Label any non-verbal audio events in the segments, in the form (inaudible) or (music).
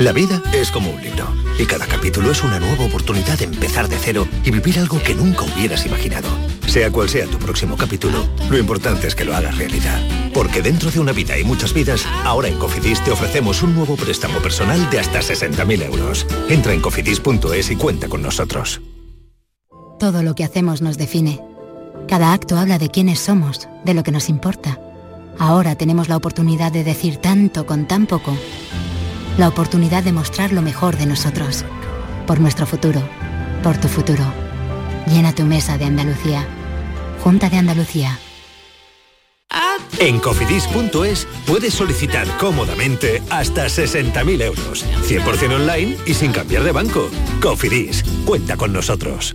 La vida es como un libro y cada capítulo es una nueva oportunidad de empezar de cero y vivir algo que nunca hubieras imaginado. Sea cual sea tu próximo capítulo, lo importante es que lo hagas realidad. Porque dentro de una vida y muchas vidas, ahora en Cofidis te ofrecemos un nuevo préstamo personal de hasta 60.000 euros. Entra en cofidis.es y cuenta con nosotros. Todo lo que hacemos nos define. Cada acto habla de quiénes somos, de lo que nos importa. Ahora tenemos la oportunidad de decir tanto con tan poco la oportunidad de mostrar lo mejor de nosotros. Por nuestro futuro, por tu futuro. Llena tu mesa de Andalucía. Junta de Andalucía. En cofidis.es puedes solicitar cómodamente hasta 60.000 euros, 100% online y sin cambiar de banco. Cofidis, cuenta con nosotros.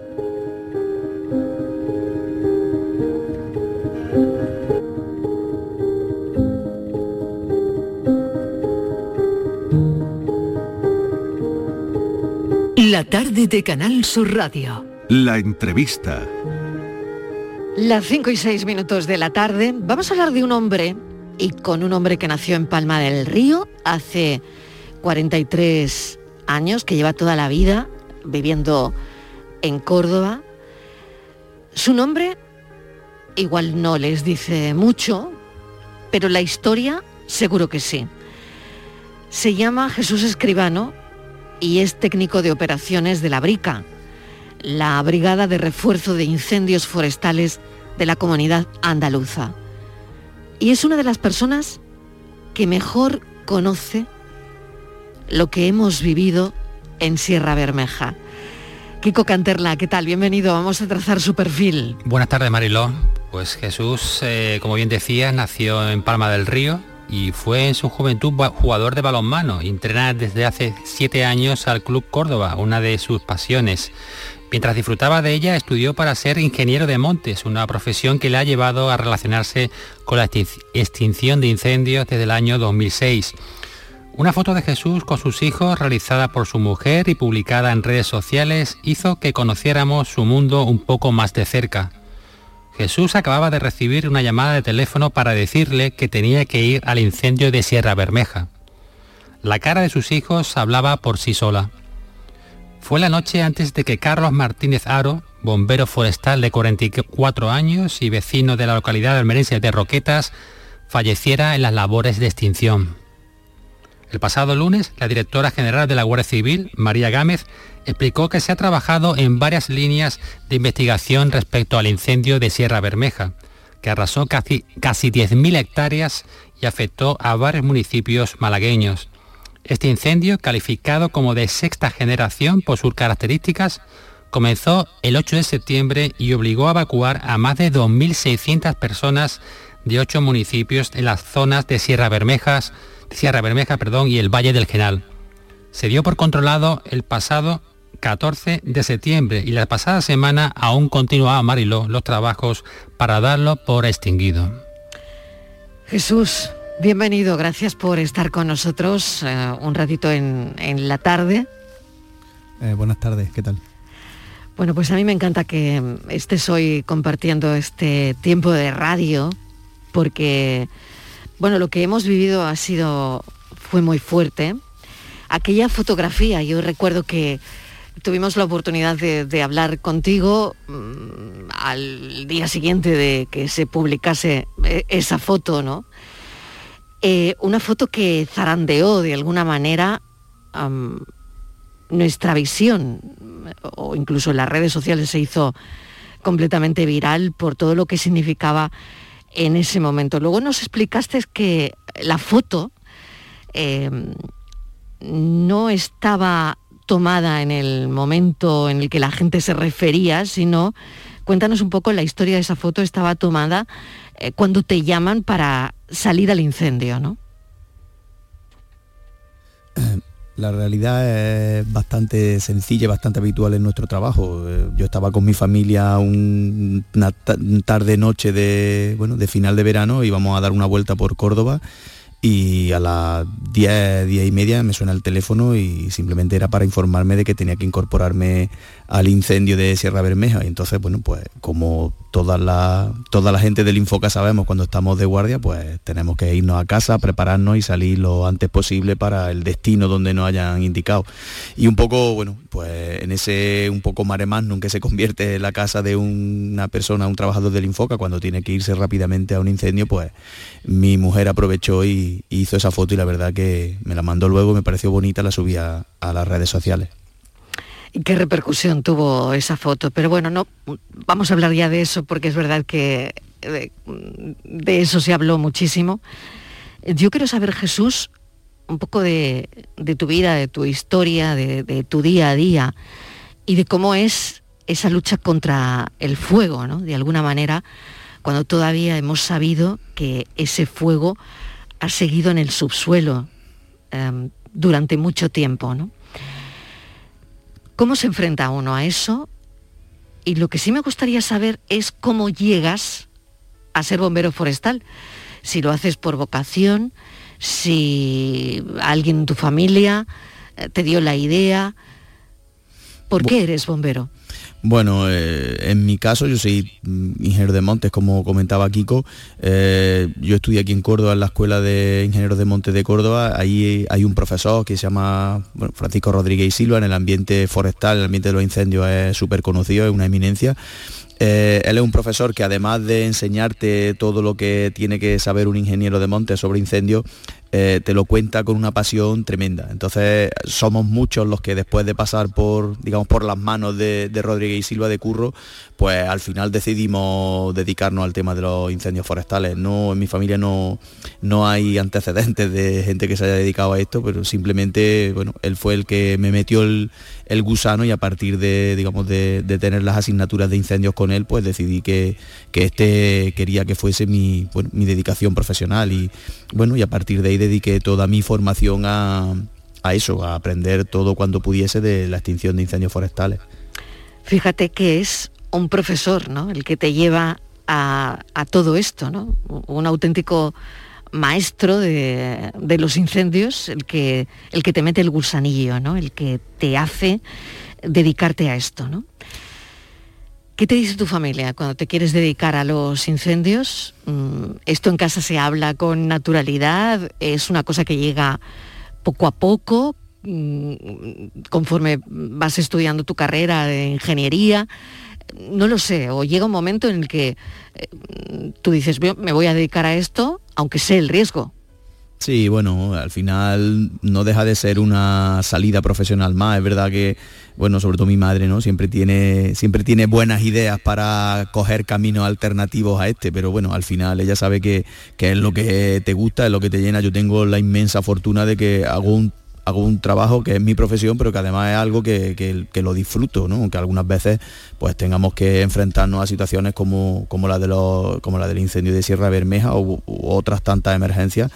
La tarde de Canal Sur Radio. La entrevista. Las 5 y 6 minutos de la tarde. Vamos a hablar de un hombre y con un hombre que nació en Palma del Río hace 43 años, que lleva toda la vida viviendo en Córdoba. Su nombre igual no les dice mucho, pero la historia seguro que sí. Se llama Jesús Escribano y es técnico de operaciones de la BRICA, la Brigada de Refuerzo de Incendios Forestales de la Comunidad Andaluza. Y es una de las personas que mejor conoce lo que hemos vivido en Sierra Bermeja. Kiko Canterla, ¿qué tal? Bienvenido, vamos a trazar su perfil. Buenas tardes, Mariló. Pues Jesús, eh, como bien decía, nació en Palma del Río, y fue en su juventud jugador de balonmano. Entrena desde hace siete años al Club Córdoba, una de sus pasiones. Mientras disfrutaba de ella, estudió para ser ingeniero de montes, una profesión que le ha llevado a relacionarse con la extinción de incendios desde el año 2006. Una foto de Jesús con sus hijos realizada por su mujer y publicada en redes sociales hizo que conociéramos su mundo un poco más de cerca. Jesús acababa de recibir una llamada de teléfono para decirle que tenía que ir al incendio de Sierra Bermeja. La cara de sus hijos hablaba por sí sola. Fue la noche antes de que Carlos Martínez Aro, bombero forestal de 44 años y vecino de la localidad almerense de Roquetas, falleciera en las labores de extinción. El pasado lunes, la directora general de la Guardia Civil, María Gámez, explicó que se ha trabajado en varias líneas de investigación respecto al incendio de Sierra Bermeja, que arrasó casi, casi 10.000 hectáreas y afectó a varios municipios malagueños. Este incendio, calificado como de sexta generación por sus características, comenzó el 8 de septiembre y obligó a evacuar a más de 2.600 personas de ocho municipios en las zonas de Sierra Bermejas, Sierra Bermeja perdón, y el Valle del Genal. Se dio por controlado el pasado 14 de septiembre y la pasada semana aún continuaba Mariló los trabajos para darlo por extinguido. Jesús, bienvenido, gracias por estar con nosotros eh, un ratito en, la tarde. Eh, buenas tardes, ¿qué tal? Bueno, pues a mí me encanta que estés hoy compartiendo este tiempo de radio, porque bueno, lo que hemos vivido ha sido, fue muy fuerte. Aquella fotografía, yo recuerdo que tuvimos la oportunidad de, hablar contigo mm, al día siguiente de que se publicase eh, esa foto, ¿no? Eh, una foto que zarandeó de alguna manera nuestra visión, o incluso en las redes sociales se hizo completamente viral por todo lo que significaba en ese momento. Luego nos explicaste que la foto em, no estaba tomada en el momento en el que la gente se refería, sino cuéntanos un poco la historia de esa foto. Estaba tomada eh, cuando te llaman para salir al incendio, ¿no? (clears throat) La realidad es bastante sencilla y bastante habitual en nuestro trabajo. Eh, yo estaba con mi familia una tarde-noche de, bueno, de final de verano, íbamos a dar una vuelta por Córdoba y a las 10, 10 y media me suena el teléfono y simplemente era para informarme de que tenía que incorporarme al incendio de Sierra Bermeja. Y entonces, bueno, pues como toda la, toda la gente del Infoca sabemos cuando estamos de guardia, pues tenemos que irnos a casa, prepararnos y salir lo antes posible para el destino donde nos hayan indicado. Y un poco, bueno, pues en ese un poco mare magnum que se convierte la casa de una persona, un trabajador del Infoca, cuando tiene que irse rápidamente a un incendio, pues mi mujer aprovechó y, hizo esa foto y la verdad que me la mandó luego, me pareció bonita, la subí a las redes sociales y qué repercusión tuvo esa foto. Pero bueno, no vamos a hablar ya de eso porque es verdad que de, eso se habló muchísimo. Yo quiero saber, Jesús, un poco de, tu vida, de tu historia, de, tu día a día y de cómo es esa lucha contra el fuego, ¿no? De alguna manera, cuando todavía hemos sabido que ese fuego ha seguido en el subsuelo em, durante mucho tiempo, ¿no? ¿Cómo se enfrenta uno a eso? Y lo que sí me gustaría saber es cómo llegas a ser bombero forestal. Si lo haces por vocación, si alguien en tu familia eh, te dio la idea. ¿Por qué eres bombero? Bueno, eh, en mi caso yo soy mm, ingeniero de montes, como comentaba Kiko. Eh, yo estudié aquí en Córdoba, en la Escuela de Ingenieros de Montes de Córdoba. Ahí hay un profesor que se llama Francisco Rodríguez Silva. En el ambiente forestal, el ambiente de los incendios es súper conocido, es una eminencia. Eh, él es un profesor que además de enseñarte todo lo que tiene que saber un ingeniero de montes sobre incendios, eh, te lo cuenta con una pasión tremenda. Entonces somos muchos los que después de pasar por, digamos, por las manos de, Rodríguez y Silva de Curro, pues al final decidimos dedicarnos al tema de los incendios forestales. No, en mi familia no, no hay antecedentes de gente que se haya dedicado a esto, pero simplemente, bueno, él fue el que me metió el, gusano y a partir de, digamos, de, tener las asignaturas de incendios con él, pues decidí que, que este quería que fuese mi, mi dedicación profesional y bueno, y a partir de ahí dediqué toda mi formación a, eso, a aprender todo cuando pudiese de la extinción de incendios forestales. Fíjate que es un profesor, ¿no? El que te lleva a, todo esto, ¿no? Un auténtico maestro de, los incendios, el que, el que te mete el gusanillo, ¿no? El que te hace dedicarte a esto, ¿no? ¿Qué te dice tu familia cuando te quieres dedicar a los incendios? Mm, ¿Esto en casa se habla con naturalidad? ¿Es una cosa que llega poco a poco? Mm, conforme vas estudiando tu carrera de ingeniería, no lo sé, o llega un momento en el que eh, tú dices, me voy a dedicar a esto, aunque sé el riesgo. Sí, bueno, al final no deja de ser una salida profesional más. Es verdad que, bueno, sobre todo mi madre, ¿no? Siempre tiene, siempre tiene buenas ideas para coger caminos alternativos a este, pero bueno, al final ella sabe que, es lo que te gusta, es lo que te llena. Yo tengo la inmensa fortuna de que hago un hago un trabajo que es mi profesión, pero que además es algo que, lo disfruto, ¿no? aunque algunas veces pues tengamos que enfrentarnos a situaciones como, como, la, de los, como del incendio de Sierra Bermeja o, u otras tantas emergencias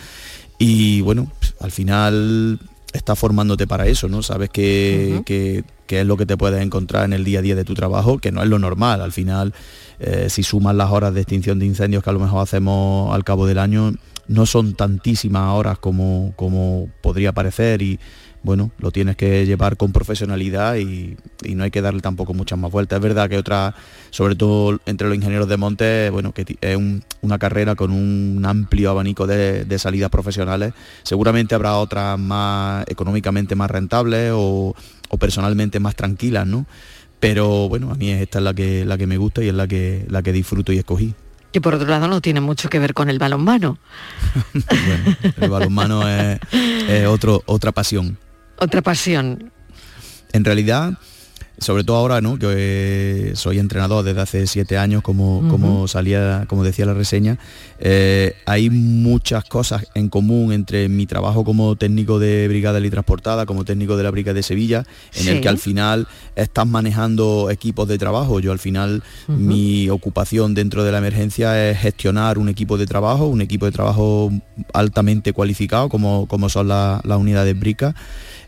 y bueno, al final estás formándote para eso, ¿no? Sabes que, es lo que te puedes encontrar en el día a día de tu trabajo, que no es lo normal. Al final, eh, si sumas las horas de extinción de incendios que a lo mejor hacemos al cabo del año, no son tantísimas horas como, como podría parecer y bueno, lo tienes que llevar con profesionalidad y, no hay que darle tampoco muchas más vueltas. Es verdad que otra, sobre todo entre los ingenieros de monte, bueno, que es una carrera con un amplio abanico de, salidas profesionales. Seguramente habrá otras más económicamente más rentables o, personalmente más tranquilas, ¿no? Pero bueno, a mí esta es la que, la que me gusta y es la que, la que disfruto y escogí. Que por otro lado no tiene mucho que ver con el balonmano. (laughs) bueno, el balonmano es, es otro, otra pasión. Otra pasión. En realidad, sobre todo ahora, ¿no? Que soy entrenador desde hace siete años, como, como salía, como decía la reseña, eh, hay muchas cosas en común entre mi trabajo como técnico de brigada y transportada, como técnico de la brigada de Sevilla, en el que al final estás manejando equipos de trabajo. Yo al final mi ocupación dentro de la emergencia es gestionar un equipo de trabajo, un equipo de trabajo altamente cualificado, como, como son las unidades bricas.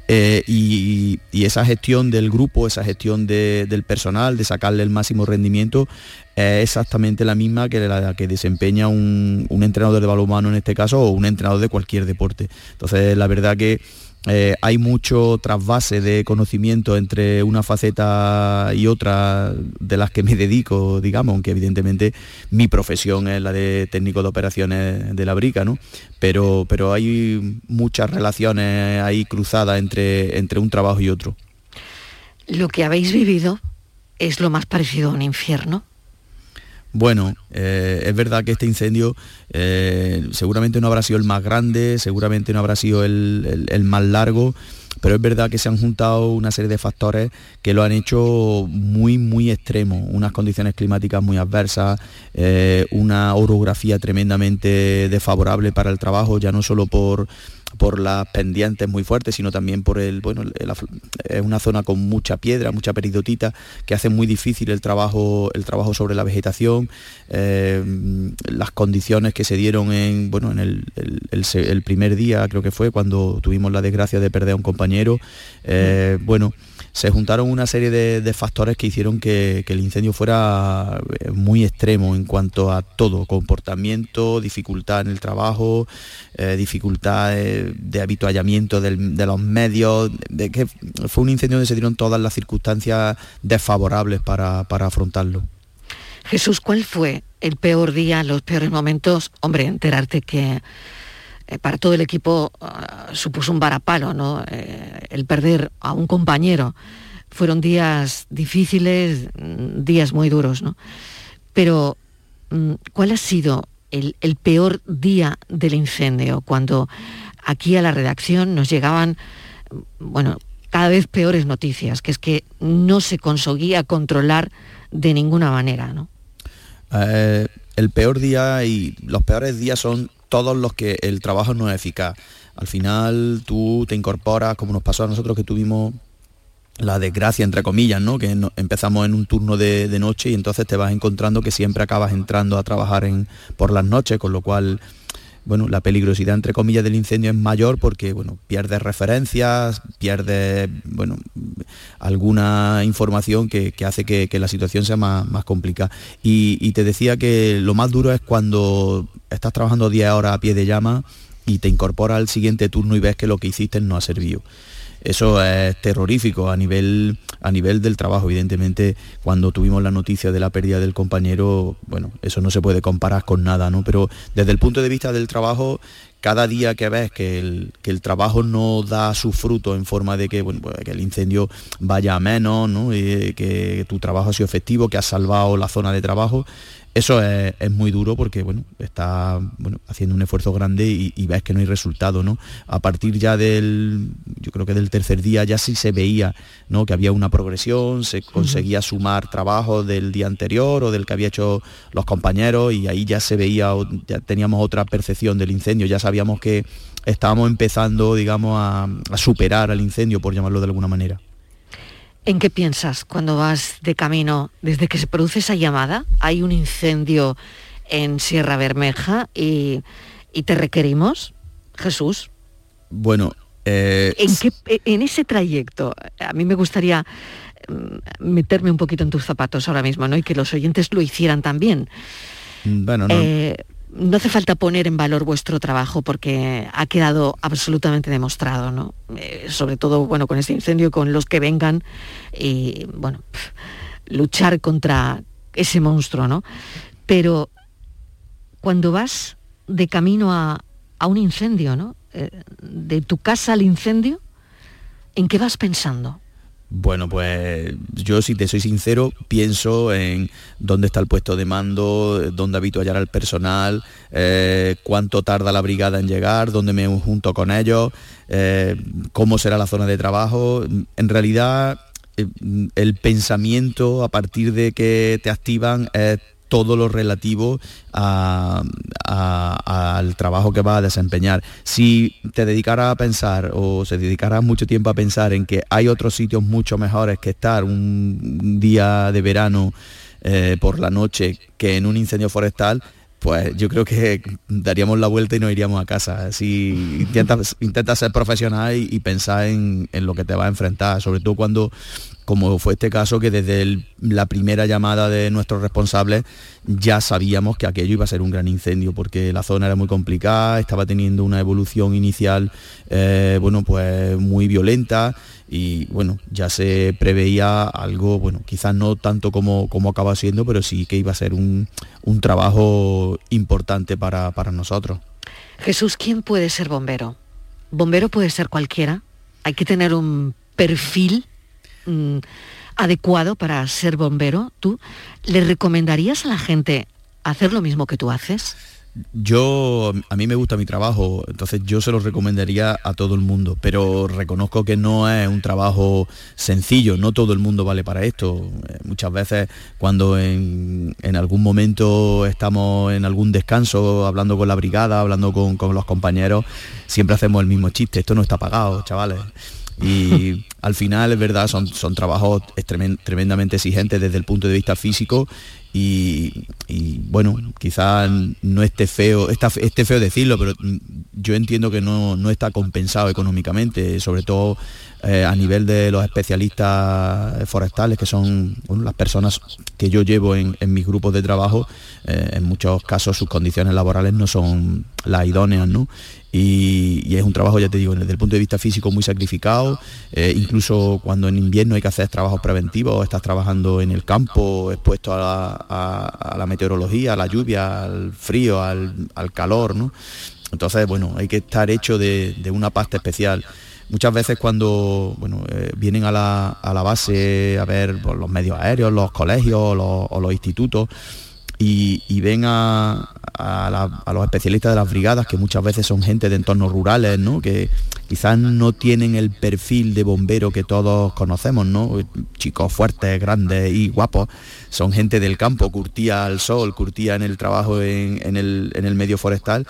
Eh, y, esa gestión del grupo, esa gestión del personal, de sacarle el máximo rendimiento, es exactamente la misma que la que desempeña un, un entrenador de balonmano en este caso o un entrenador de cualquier deporte. Entonces, la verdad que eh, hay mucho trasvase de conocimiento entre una faceta y otra de las que me dedico, digamos, aunque evidentemente mi profesión es la de técnico de operaciones de la brica, ¿no? Pero, pero hay muchas relaciones ahí cruzadas entre, entre un trabajo y otro. Lo que habéis vivido es lo más parecido a un infierno. Bueno, eh, es verdad que este incendio eh, seguramente no habrá sido el más grande, seguramente no habrá sido el, más largo, pero es verdad que se han juntado una serie de factores que lo han hecho muy, muy extremo. Unas condiciones climáticas muy adversas, eh, una orografía tremendamente desfavorable para el trabajo, ya no solo por por las pendientes muy fuertes, sino también por el, bueno, es una zona con mucha piedra, mucha peridotita, que hace muy difícil el trabajo, el trabajo sobre la vegetación, eh, las condiciones que se dieron en, bueno, en el, primer día, creo que fue, cuando tuvimos la desgracia de perder a un compañero, eh, bueno, se juntaron una serie de, factores que hicieron que, el incendio fuera eh, muy extremo en cuanto a todo, comportamiento, dificultad en el trabajo, eh, dificultad de habituallamiento de los medios, que fue un incendio donde se dieron todas las circunstancias desfavorables para, afrontarlo. Jesús, ¿cuál fue el peor día, los peores momentos? Hombre, enterarte que eh, para todo el equipo ah, supuso un varapalo, ¿no? Eh, el perder a un compañero. Fueron días difíciles, mm, días muy duros, ¿no? Pero, mm, ¿cuál ha sido el, peor día del incendio? Cuando aquí a la redacción nos llegaban, mm, bueno, cada vez peores noticias, que es que no se conseguía controlar de ninguna manera, ¿no? Eh, el peor día y los peores días son todos los que el trabajo no es eficaz. Al final tú te incorporas, como nos pasó a nosotros que tuvimos la desgracia, entre comillas, ¿no? que empezamos en un turno de, noche y entonces te vas encontrando que siempre acabas entrando a trabajar en, por las noches, con lo cual bueno, la peligrosidad entre comillas del incendio es mayor porque bueno, pierdes referencias, pierdes bueno, alguna información que, hace que, la situación sea más, complicada. Y, te decía que lo más duro es cuando estás trabajando 10 horas a pie de llama y te incorporas al siguiente turno y ves que lo que hiciste no ha servido eso es terrorífico a nivel, a nivel del trabajo. Evidentemente, cuando tuvimos la noticia de la pérdida del compañero, bueno, eso no se puede comparar con nada, ¿no? Pero desde el punto de vista del trabajo, cada día que ves que el, que el trabajo no da su fruto en forma de que, bueno, pues, que el incendio vaya a menos, ¿no? y que tu trabajo ha sido efectivo, que has salvado la zona de trabajo, eso es, muy duro porque bueno, está bueno, haciendo un esfuerzo grande y, ves que no hay resultado. ¿no? A partir ya del, yo creo que del tercer día ya sí se veía ¿no? que había una progresión, se conseguía sumar trabajo del día anterior o del que había hecho los compañeros y ahí ya se veía, ya teníamos otra percepción del incendio, ya sabíamos que estábamos empezando, digamos, a superar al incendio, por llamarlo de alguna manera. ¿En qué piensas cuando vas de camino desde que se produce esa llamada? Hay un incendio en Sierra Bermeja y, te requerimos, Jesús. Bueno, eh, ¿En, ese trayecto, a mí me gustaría mm, meterme un poquito en tus zapatos ahora mismo, ¿no? Y que los oyentes lo hicieran también. Bueno, no. Eh, no hace falta poner en valor vuestro trabajo porque ha quedado absolutamente demostrado, ¿no? Eh, sobre todo, bueno, con este incendio, con los que vengan y, bueno, luchar contra ese monstruo, ¿no? Pero cuando vas de camino a, un incendio, ¿no? Eh, de tu casa al incendio, ¿en qué vas pensando? Bueno, pues yo si te soy sincero, pienso en dónde está el puesto de mando, dónde habituallar al personal, eh, cuánto tarda la brigada en llegar, dónde me junto con ellos, eh, cómo será la zona de trabajo. En realidad el pensamiento a partir de que te activan es todo lo relativo al trabajo que vas a desempeñar. Si te dedicaras a pensar o se dedicara mucho tiempo a pensar en que hay otros sitios mucho mejores que estar un día de verano eh, por la noche que en un incendio forestal, pues yo creo que daríamos la vuelta y nos iríamos a casa. Si intentas, intentas ser profesional y, pensar en, en, lo que te va a enfrentar, sobre todo cuando como fue este caso que desde la primera llamada de nuestros responsables ya sabíamos que aquello iba a ser un gran incendio porque la zona era muy complicada, estaba teniendo una evolución inicial eh, bueno, pues muy violenta y bueno, ya se preveía algo, bueno, quizás no tanto como, como acaba siendo, pero sí que iba a ser un, trabajo importante para, para nosotros. Jesús, ¿quién puede ser bombero? Bombero puede ser cualquiera. Hay que tener un perfil Mm, adecuado para ser bombero, ¿tú le recomendarías a la gente hacer lo mismo que tú haces? Yo, a mí me gusta mi trabajo, entonces yo se lo recomendaría a todo el mundo, pero reconozco que no es un trabajo sencillo, no todo el mundo vale para esto. Eh, muchas veces cuando en, algún momento estamos en algún descanso, hablando con la brigada, hablando con, con los compañeros, siempre hacemos el mismo chiste, esto no está pagado, chavales. Y (laughs) al final, es verdad, son, son trabajos tremendamente exigentes desde el punto de vista físico y, bueno, quizás no esté feo, está, esté feo decirlo, pero yo entiendo que no, está compensado económicamente, sobre todo eh, a nivel de los especialistas forestales, que son las personas que yo llevo en, mis grupos de trabajo, eh, en muchos casos sus condiciones laborales no son las idóneas, ¿no? Y, es un trabajo, ya te digo, desde el punto de vista físico muy sacrificado, eh, incluso cuando en invierno hay que hacer trabajos preventivos, estás trabajando en el campo, expuesto a la, meteorología, a la lluvia, al frío, al, calor, ¿no? Entonces, bueno, hay que estar hecho de, una pasta especial. Muchas veces cuando bueno, eh, vienen a la, base a ver pues, los medios aéreos, los colegios o los institutos, y, ven a, los especialistas de las brigadas, que muchas veces son gente de entornos rurales, ¿no? que quizás no tienen el perfil de bombero que todos conocemos, ¿no? chicos fuertes, grandes y guapos, son gente del campo, curtía al sol, curtía en el trabajo en, el, en el medio forestal.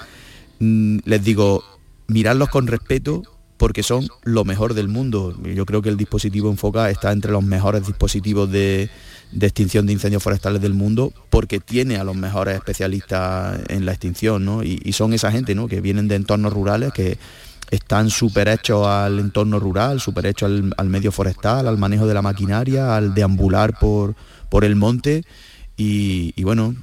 Mm, les digo, mirarlos con respeto porque son lo mejor del mundo. Yo creo que el dispositivo Enfoca está entre los mejores dispositivos de, de extinción de incendios forestales del mundo porque tiene a los mejores especialistas en la extinción, ¿no? Y, son esa gente, ¿no? Que vienen de entornos rurales, que están súper hechos al entorno rural, súper hechos al, medio forestal, al manejo de la maquinaria, al deambular por, por el monte. Y, bueno,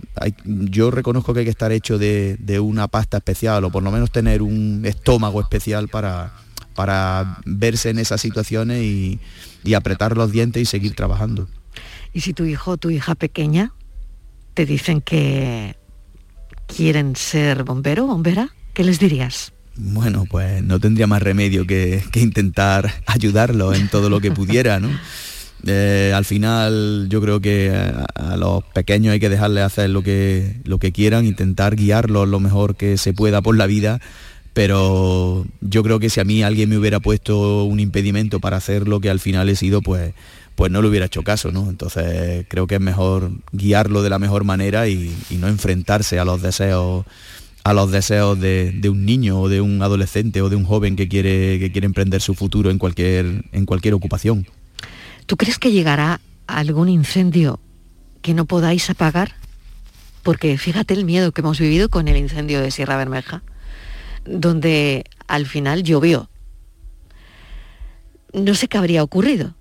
yo reconozco que hay que estar hecho de, una pasta especial o por lo menos tener un estómago especial para, para verse en esas situaciones y apretar los dientes y seguir trabajando. Y si tu hijo o tu hija pequeña te dicen que quieren ser bombero o bombera, ¿qué les dirías? Bueno, pues no tendría más remedio que, intentar ayudarlo en todo lo que pudiera, ¿no? (laughs) Eh, al final yo creo que a, los pequeños hay que dejarles hacer lo que, lo que quieran, intentar guiarlos lo mejor que se pueda por la vida, pero yo creo que si a mí alguien me hubiera puesto un impedimento para hacer lo que al final he sido, pues pues no le hubiera hecho caso, ¿no? Entonces creo que es mejor guiarlo de la mejor manera y, no enfrentarse a los deseos a los deseos de, un niño o de un adolescente o de un joven que quiere, que quiere emprender su futuro en cualquier, en cualquier ocupación. ¿Tú crees que llegará algún incendio que no podáis apagar? Porque fíjate el miedo que hemos vivido con el incendio de Sierra Bermeja, donde al final llovió. No sé qué habría ocurrido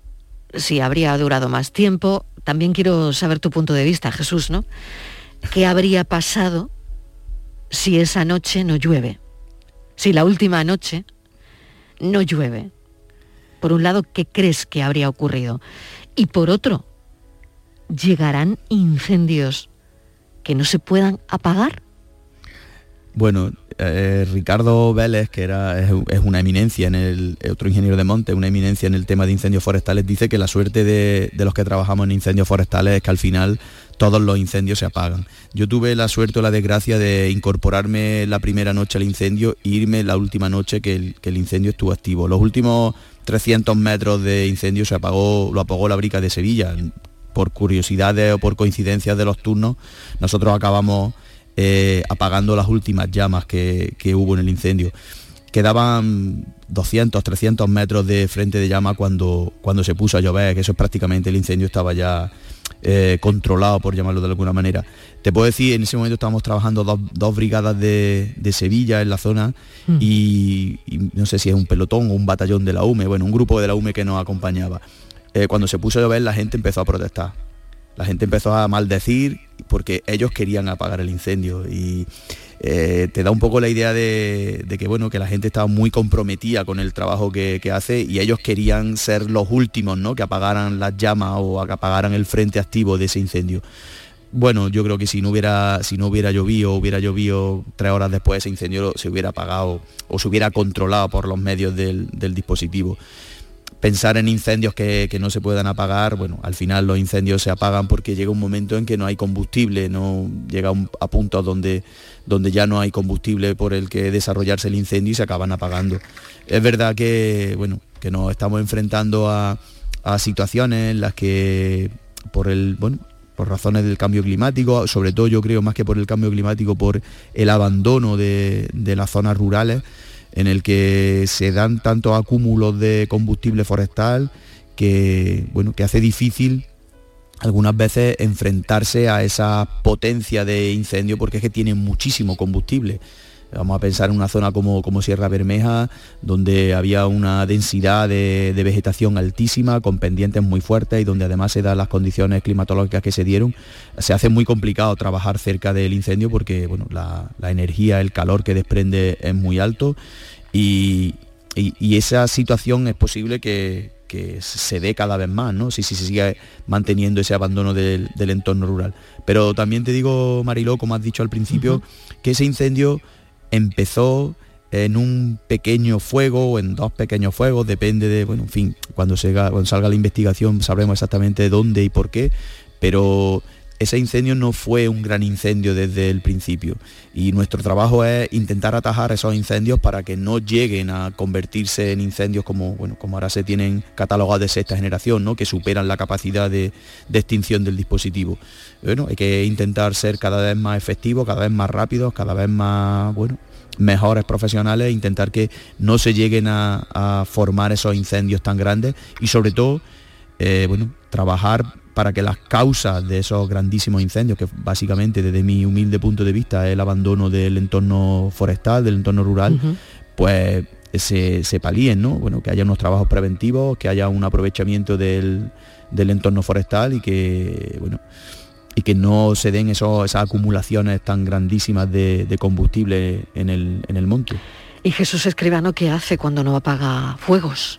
si habría durado más tiempo. También quiero saber tu punto de vista, Jesús, ¿no? ¿Qué habría pasado si esa noche no llueve? Si la última noche no llueve. Por un lado, ¿qué crees que habría ocurrido? Y por otro, ¿llegarán incendios que no se puedan apagar? Bueno, eh, Ricardo Vélez, que era, es, una eminencia en el, otro ingeniero de monte, una eminencia en el tema de incendios forestales, dice que la suerte de, los que trabajamos en incendios forestales es que al final todos los incendios se apagan. Yo tuve la suerte o la desgracia de incorporarme la primera noche al incendio e irme la última noche que el, incendio estuvo activo. Los últimos 300 metros de incendio se apagó, lo apagó la brica de Sevilla. Por curiosidades o por coincidencias de los turnos, nosotros acabamos eh, apagando las últimas llamas que, hubo en el incendio. Quedaban 200, 300 metros de frente de llama cuando, cuando se puso a llover, que eso es prácticamente el incendio estaba ya eh, controlado, por llamarlo de alguna manera. Te puedo decir, en ese momento estábamos trabajando dos, brigadas de, Sevilla en la zona mm. y, no sé si es un pelotón o un batallón de la UME, bueno, un grupo de la UME que nos acompañaba. Eh, cuando se puso a llover la gente empezó a protestar. La gente empezó a maldecir porque ellos querían apagar el incendio y eh, te da un poco la idea de, que bueno que la gente estaba muy comprometida con el trabajo que, hace y ellos querían ser los últimos ¿no? que apagaran las llamas o que apagaran el frente activo de ese incendio bueno, yo creo que si no hubiera, si no hubiera llovido, hubiera llovido tres horas después ese incendio se hubiera apagado o se hubiera controlado por los medios del dispositivo pensar en incendios que, no se puedan apagar, bueno, al final los incendios se apagan porque llega un momento en que no hay combustible, no llega a puntos donde, donde ya no hay combustible por el que desarrollarse el incendio y se acaban apagando. Es verdad que, bueno, que nos estamos enfrentando a, situaciones en las que por el, bueno, por razones del cambio climático, sobre todo yo creo más que por el cambio climático, por el abandono de, de las zonas rurales, en el que se dan tantos acúmulos de combustible forestal que, bueno, que hace difícil algunas veces enfrentarse a esa potencia de incendio porque es que tiene muchísimo combustible. Vamos a pensar en una zona como, como Sierra Bermeja, donde había una densidad de, vegetación altísima, con pendientes muy fuertes y donde además se dan las condiciones climatológicas que se dieron. Se hace muy complicado trabajar cerca del incendio porque bueno, la, energía, el calor que desprende es muy alto y, esa situación es posible que, se dé cada vez más, ¿no? Si, si se sigue manteniendo ese abandono del, entorno rural. Pero también te digo, Mariló, como has dicho al principio, que ese incendio empezó en un pequeño fuego o en dos pequeños fuegos, depende de, bueno, en fin, cuando, cuando salga la investigación sabremos exactamente dónde y por qué, pero ese incendio no fue un gran incendio desde el principio y nuestro trabajo es intentar atajar esos incendios para que no lleguen a convertirse en incendios como, bueno, como ahora se tienen catalogados de sexta generación, ¿no? que superan la capacidad de, extinción del dispositivo. Bueno, hay que intentar ser cada vez más efectivos, cada vez más rápidos, cada vez más, bueno, mejores profesionales, intentar que no se lleguen a, formar esos incendios tan grandes y sobre todo, eh, bueno, trabajar para que las causas de esos grandísimos incendios, que básicamente desde mi humilde punto de vista es el abandono del entorno forestal, del entorno rural, pues se, se, palíen, ¿no? Bueno, que haya unos trabajos preventivos, que haya un aprovechamiento del, del entorno forestal y que, bueno, y que no se den esas acumulaciones tan grandísimas de, combustible en el, en el monte. ¿Y Jesús Escribano qué hace cuando no apaga fuegos?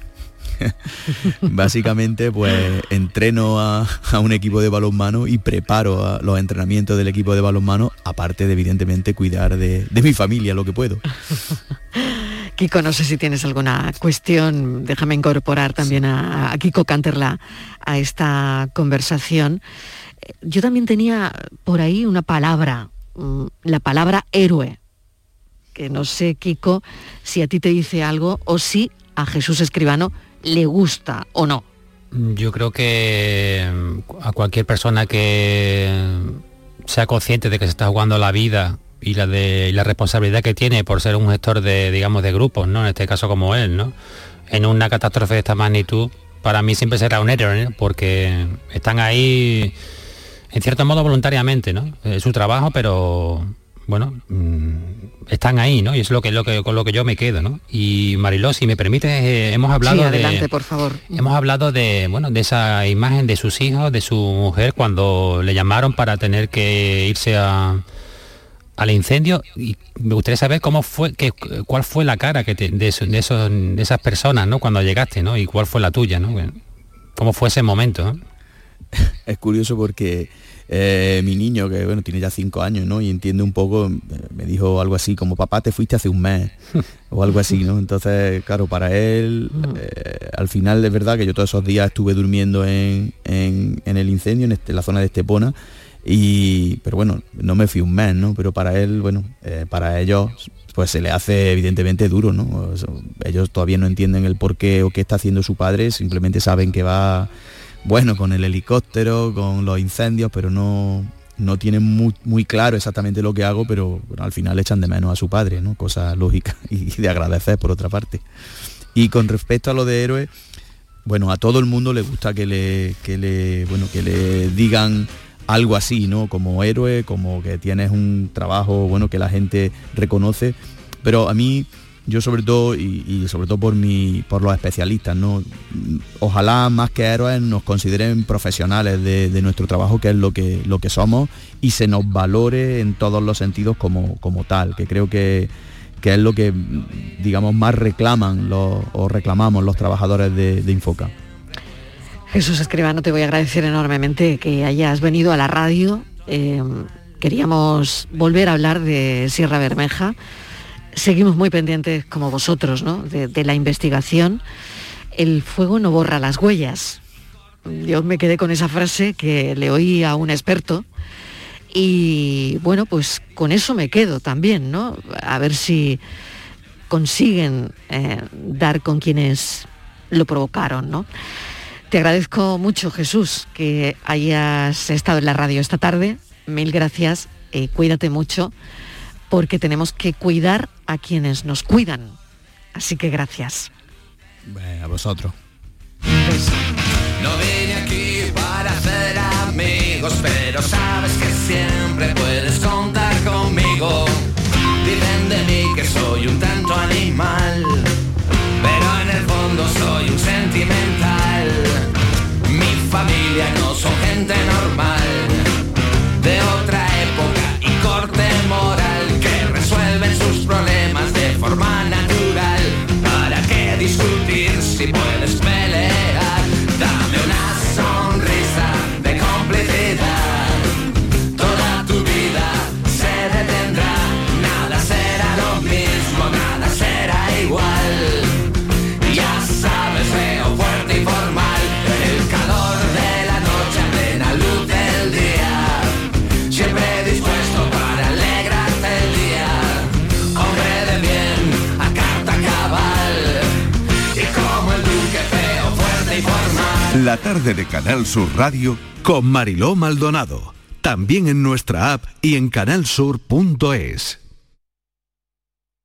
(laughs) Básicamente, pues entreno a, un equipo de balonmano y preparo los entrenamientos del equipo de balonmano, aparte de evidentemente cuidar de, mi familia lo que puedo. (laughs) Kiko, no sé si tienes alguna cuestión, déjame incorporar también a, a Kiko Canterla a esta conversación. Yo también tenía por ahí una palabra, mm, la palabra héroe, que no sé, Kiko, si a ti te dice algo o si a Jesús Escribano le gusta o no. Yo creo que mm, a cualquier persona que sea consciente de que se está jugando la vida y la de la responsabilidad que tiene por ser un gestor de digamos de grupos, ¿no? En este caso como él, ¿no? En una catástrofe de esta magnitud, para mí siempre será un héroe, porque están ahí en cierto modo voluntariamente, ¿no? Es su trabajo, pero bueno, mm, están ahí, ¿no? Y es lo que, lo que, con lo que yo me quedo, ¿no? Y Mariló, si me permite, eh, hemos hablado sí, adelante, por favor. Hemos hablado de, bueno, de esa imagen de sus hijos, de su mujer, cuando le llamaron para tener que irse a, al incendio y me gustaría saber cómo fue que, cuál fue la cara que de, esos, de, esas personas no cuando llegaste no y cuál fue la tuya no cómo fue ese momento (laughs) es curioso porque eh, mi niño, que bueno, tiene ya cinco años, ¿no? Y entiende un poco, me dijo algo así, como papá te fuiste hace un mes, o algo así, ¿no? Entonces, claro, para él, mm. eh, al final es verdad que yo todos esos días estuve durmiendo en, el incendio, en, este, la zona de Estepona, Y, pero bueno, no me fui un mes, ¿no? Pero para él, bueno, eh, para ellos, pues se le hace evidentemente duro, ¿no? Ellos todavía no entienden el por qué o qué está haciendo su padre, simplemente saben que va, bueno, con el helicóptero, con los incendios, pero no, no tienen muy, claro exactamente lo que hago, pero al final echan de menos a su padre, ¿no? Cosa lógica (laughs) y de agradecer por otra parte. Y con respecto a lo de héroe, bueno, a todo el mundo le gusta que le, que le, bueno, que le digan algo así, ¿no? Como héroe, como que tienes un trabajo, bueno, que la gente reconoce. Pero a mí, yo sobre todo, y, sobre todo por mi, por los especialistas, ¿no? Ojalá más que héroes nos consideren profesionales de, nuestro trabajo, que es lo que, lo que somos, y se nos valore en todos los sentidos como, como tal, que creo que, que es lo que, digamos, más reclaman o reclamamos los trabajadores de, de Infoca. Jesús Escribano, te voy a agradecer enormemente que hayas venido a la radio. Eh, queríamos volver a hablar de Sierra Bermeja. Seguimos muy pendientes, como vosotros, de, la investigación. El fuego no borra las huellas. Yo me quedé con esa frase que le oí a un experto y bueno, pues con eso me quedo también, ¿no? A ver si consiguen eh, dar con quienes lo provocaron, ¿no? Te agradezco mucho, Jesús, que hayas estado en la radio esta tarde. Mil gracias. Eh, cuídate mucho, porque tenemos que cuidar a quienes nos cuidan. Así que gracias. a vosotros. No vine aquí para hacer amigos, pero sabes que siempre puedes contar conmigo. Dicen de mí que soy un tanto animal, pero en el fondo soy un sentimental La tarde de Canal Sur Radio con Mariló Maldonado. También en nuestra app y en canalsur.es.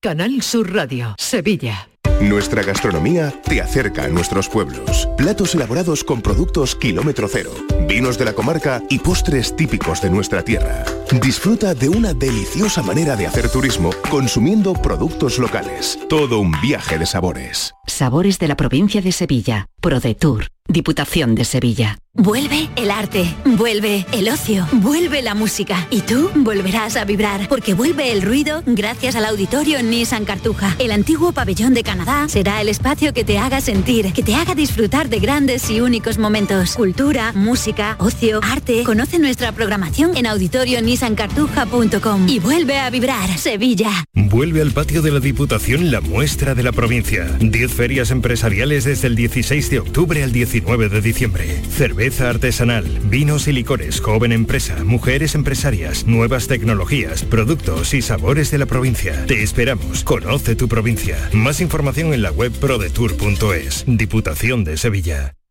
Canal Sur Radio, Sevilla. Nuestra gastronomía te acerca a nuestros pueblos. Platos elaborados con productos kilómetro cero, vinos de la comarca y postres típicos de nuestra tierra. Disfruta de una deliciosa manera de hacer turismo consumiendo productos locales. Todo un viaje de sabores. Sabores de la provincia de Sevilla. ProDetour. Diputación de Sevilla. Vuelve el arte, vuelve el ocio, vuelve la música y tú volverás a vibrar porque vuelve el ruido gracias al auditorio Nissan Cartuja. El antiguo pabellón de Canadá será el espacio que te haga sentir, que te haga disfrutar de grandes y únicos momentos. Cultura, música, ocio, arte. Conoce nuestra programación en auditorionissancartuja.com y vuelve a vibrar Sevilla. Vuelve al patio de la Diputación la muestra de la provincia. 10 ferias empresariales desde el 16 de octubre al 19 de diciembre. Cerveza artesanal, vinos y licores, joven empresa, mujeres empresarias, nuevas tecnologías, productos y sabores de la provincia. Te esperamos. Conoce tu provincia. Más información en la web prodetour.es. Diputación de Sevilla.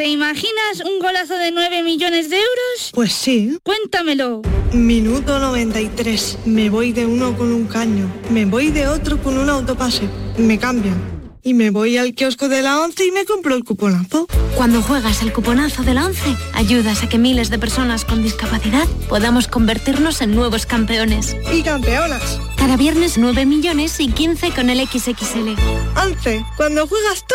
¿Te imaginas un golazo de 9 millones de euros? Pues sí. Cuéntamelo. Minuto 93. Me voy de uno con un caño. Me voy de otro con un autopase. Me cambian. Y me voy al kiosco de la 11 y me compro el cuponazo. Cuando juegas el cuponazo de la 11, ayudas a que miles de personas con discapacidad podamos convertirnos en nuevos campeones. Y campeonas. Cada viernes 9 millones y 15 con el XXL. 11. Cuando juegas tú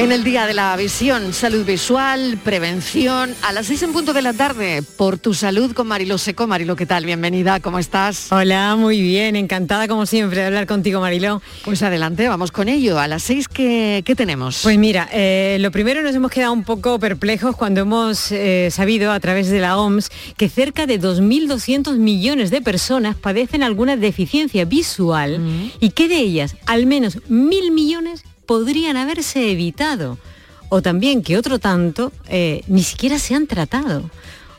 En el Día de la Visión, Salud Visual, Prevención, a las seis en punto de la tarde, por tu salud con Marilo Seco. Marilo, ¿qué tal? Bienvenida, ¿cómo estás? Hola, muy bien, encantada como siempre de hablar contigo, Marilo. Pues adelante, vamos con ello. A las seis, ¿qué, qué tenemos? Pues mira, eh, lo primero nos hemos quedado un poco perplejos cuando hemos eh, sabido a través de la OMS que cerca de 2.200 millones de personas padecen alguna deficiencia visual y que de ellas al menos mil millones podrían haberse evitado o también que otro tanto eh, ni siquiera se han tratado.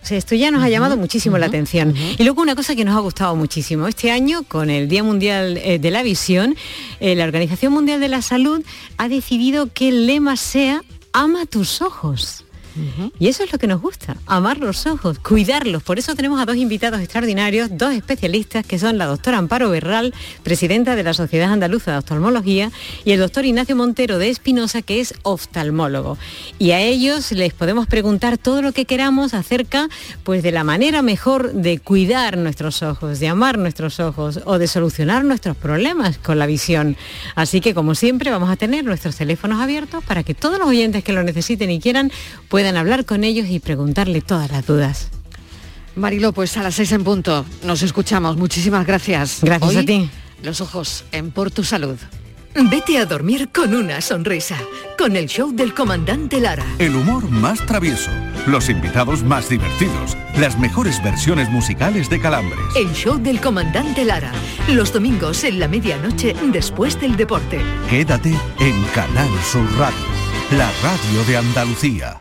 O sea, esto ya nos ha llamado muchísimo la atención. Y luego una cosa que nos ha gustado muchísimo. Este año, con el Día Mundial eh, de la Visión, eh, la Organización Mundial de la Salud ha decidido que el lema sea Ama tus ojos. Y eso es lo que nos gusta, amar los ojos, cuidarlos. Por eso tenemos a dos invitados extraordinarios, dos especialistas, que son la doctora Amparo Berral, presidenta de la Sociedad Andaluza de Oftalmología, y el doctor Ignacio Montero de Espinosa, que es oftalmólogo. Y a ellos les podemos preguntar todo lo que queramos acerca pues, de la manera mejor de cuidar nuestros ojos, de amar nuestros ojos o de solucionar nuestros problemas con la visión. Así que, como siempre, vamos a tener nuestros teléfonos abiertos para que todos los oyentes que lo necesiten y quieran puedan hablar con ellos y preguntarle todas las dudas. Marilo, pues a las seis en punto nos escuchamos. Muchísimas gracias. Gracias Hoy, a ti. Los ojos en Por Tu Salud. Vete a dormir con una sonrisa, con el show del comandante Lara. El humor más travieso, los invitados más divertidos, las mejores versiones musicales de Calambres. El show del comandante Lara, los domingos en la medianoche después del deporte. Quédate en Canal Sur Radio, la radio de Andalucía.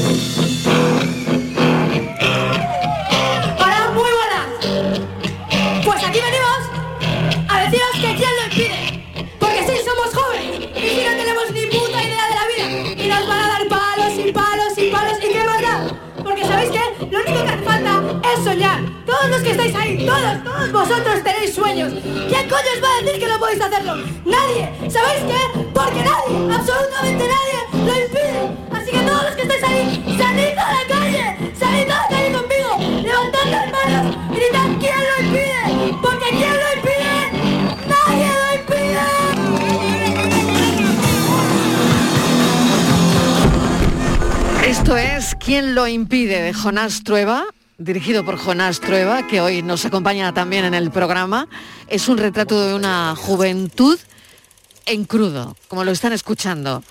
Todos vosotros tenéis sueños. ¿Quién coño os va a decir que no podéis hacerlo? Nadie. ¿Sabéis qué? Porque nadie, absolutamente nadie, lo impide. Así que todos los que estáis ahí, salid a la calle, salid a la calle conmigo, levantad las manos, gritad quién lo impide, porque quién lo impide, nadie lo impide. Esto es ¿Quién lo impide? de Jonás Trueba, dirigido por Jonás Trueba, que hoy nos acompaña también en el programa. Es un retrato de una juventud en crudo, como lo están escuchando,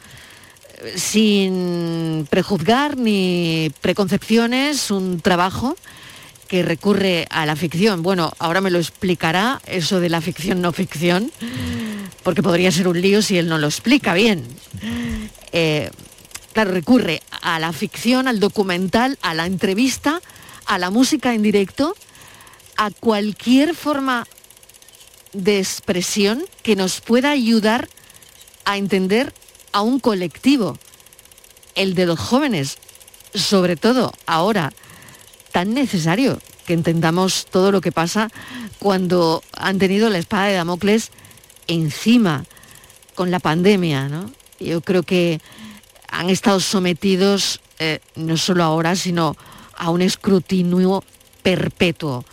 sin prejuzgar ni preconcepciones, un trabajo que recurre a la ficción. Bueno, ahora me lo explicará eso de la ficción no ficción, porque podría ser un lío si él no lo explica bien. Eh, claro, recurre a la ficción, al documental, a la entrevista, a la música en directo, a cualquier forma de expresión que nos pueda ayudar a entender a un colectivo, el de los jóvenes, sobre todo ahora, tan necesario que entendamos todo lo que pasa cuando han tenido la espada de Damocles encima con la pandemia. ¿no? Yo creo que han estado sometidos eh, no solo ahora, sino a un escrutinio perpetuo.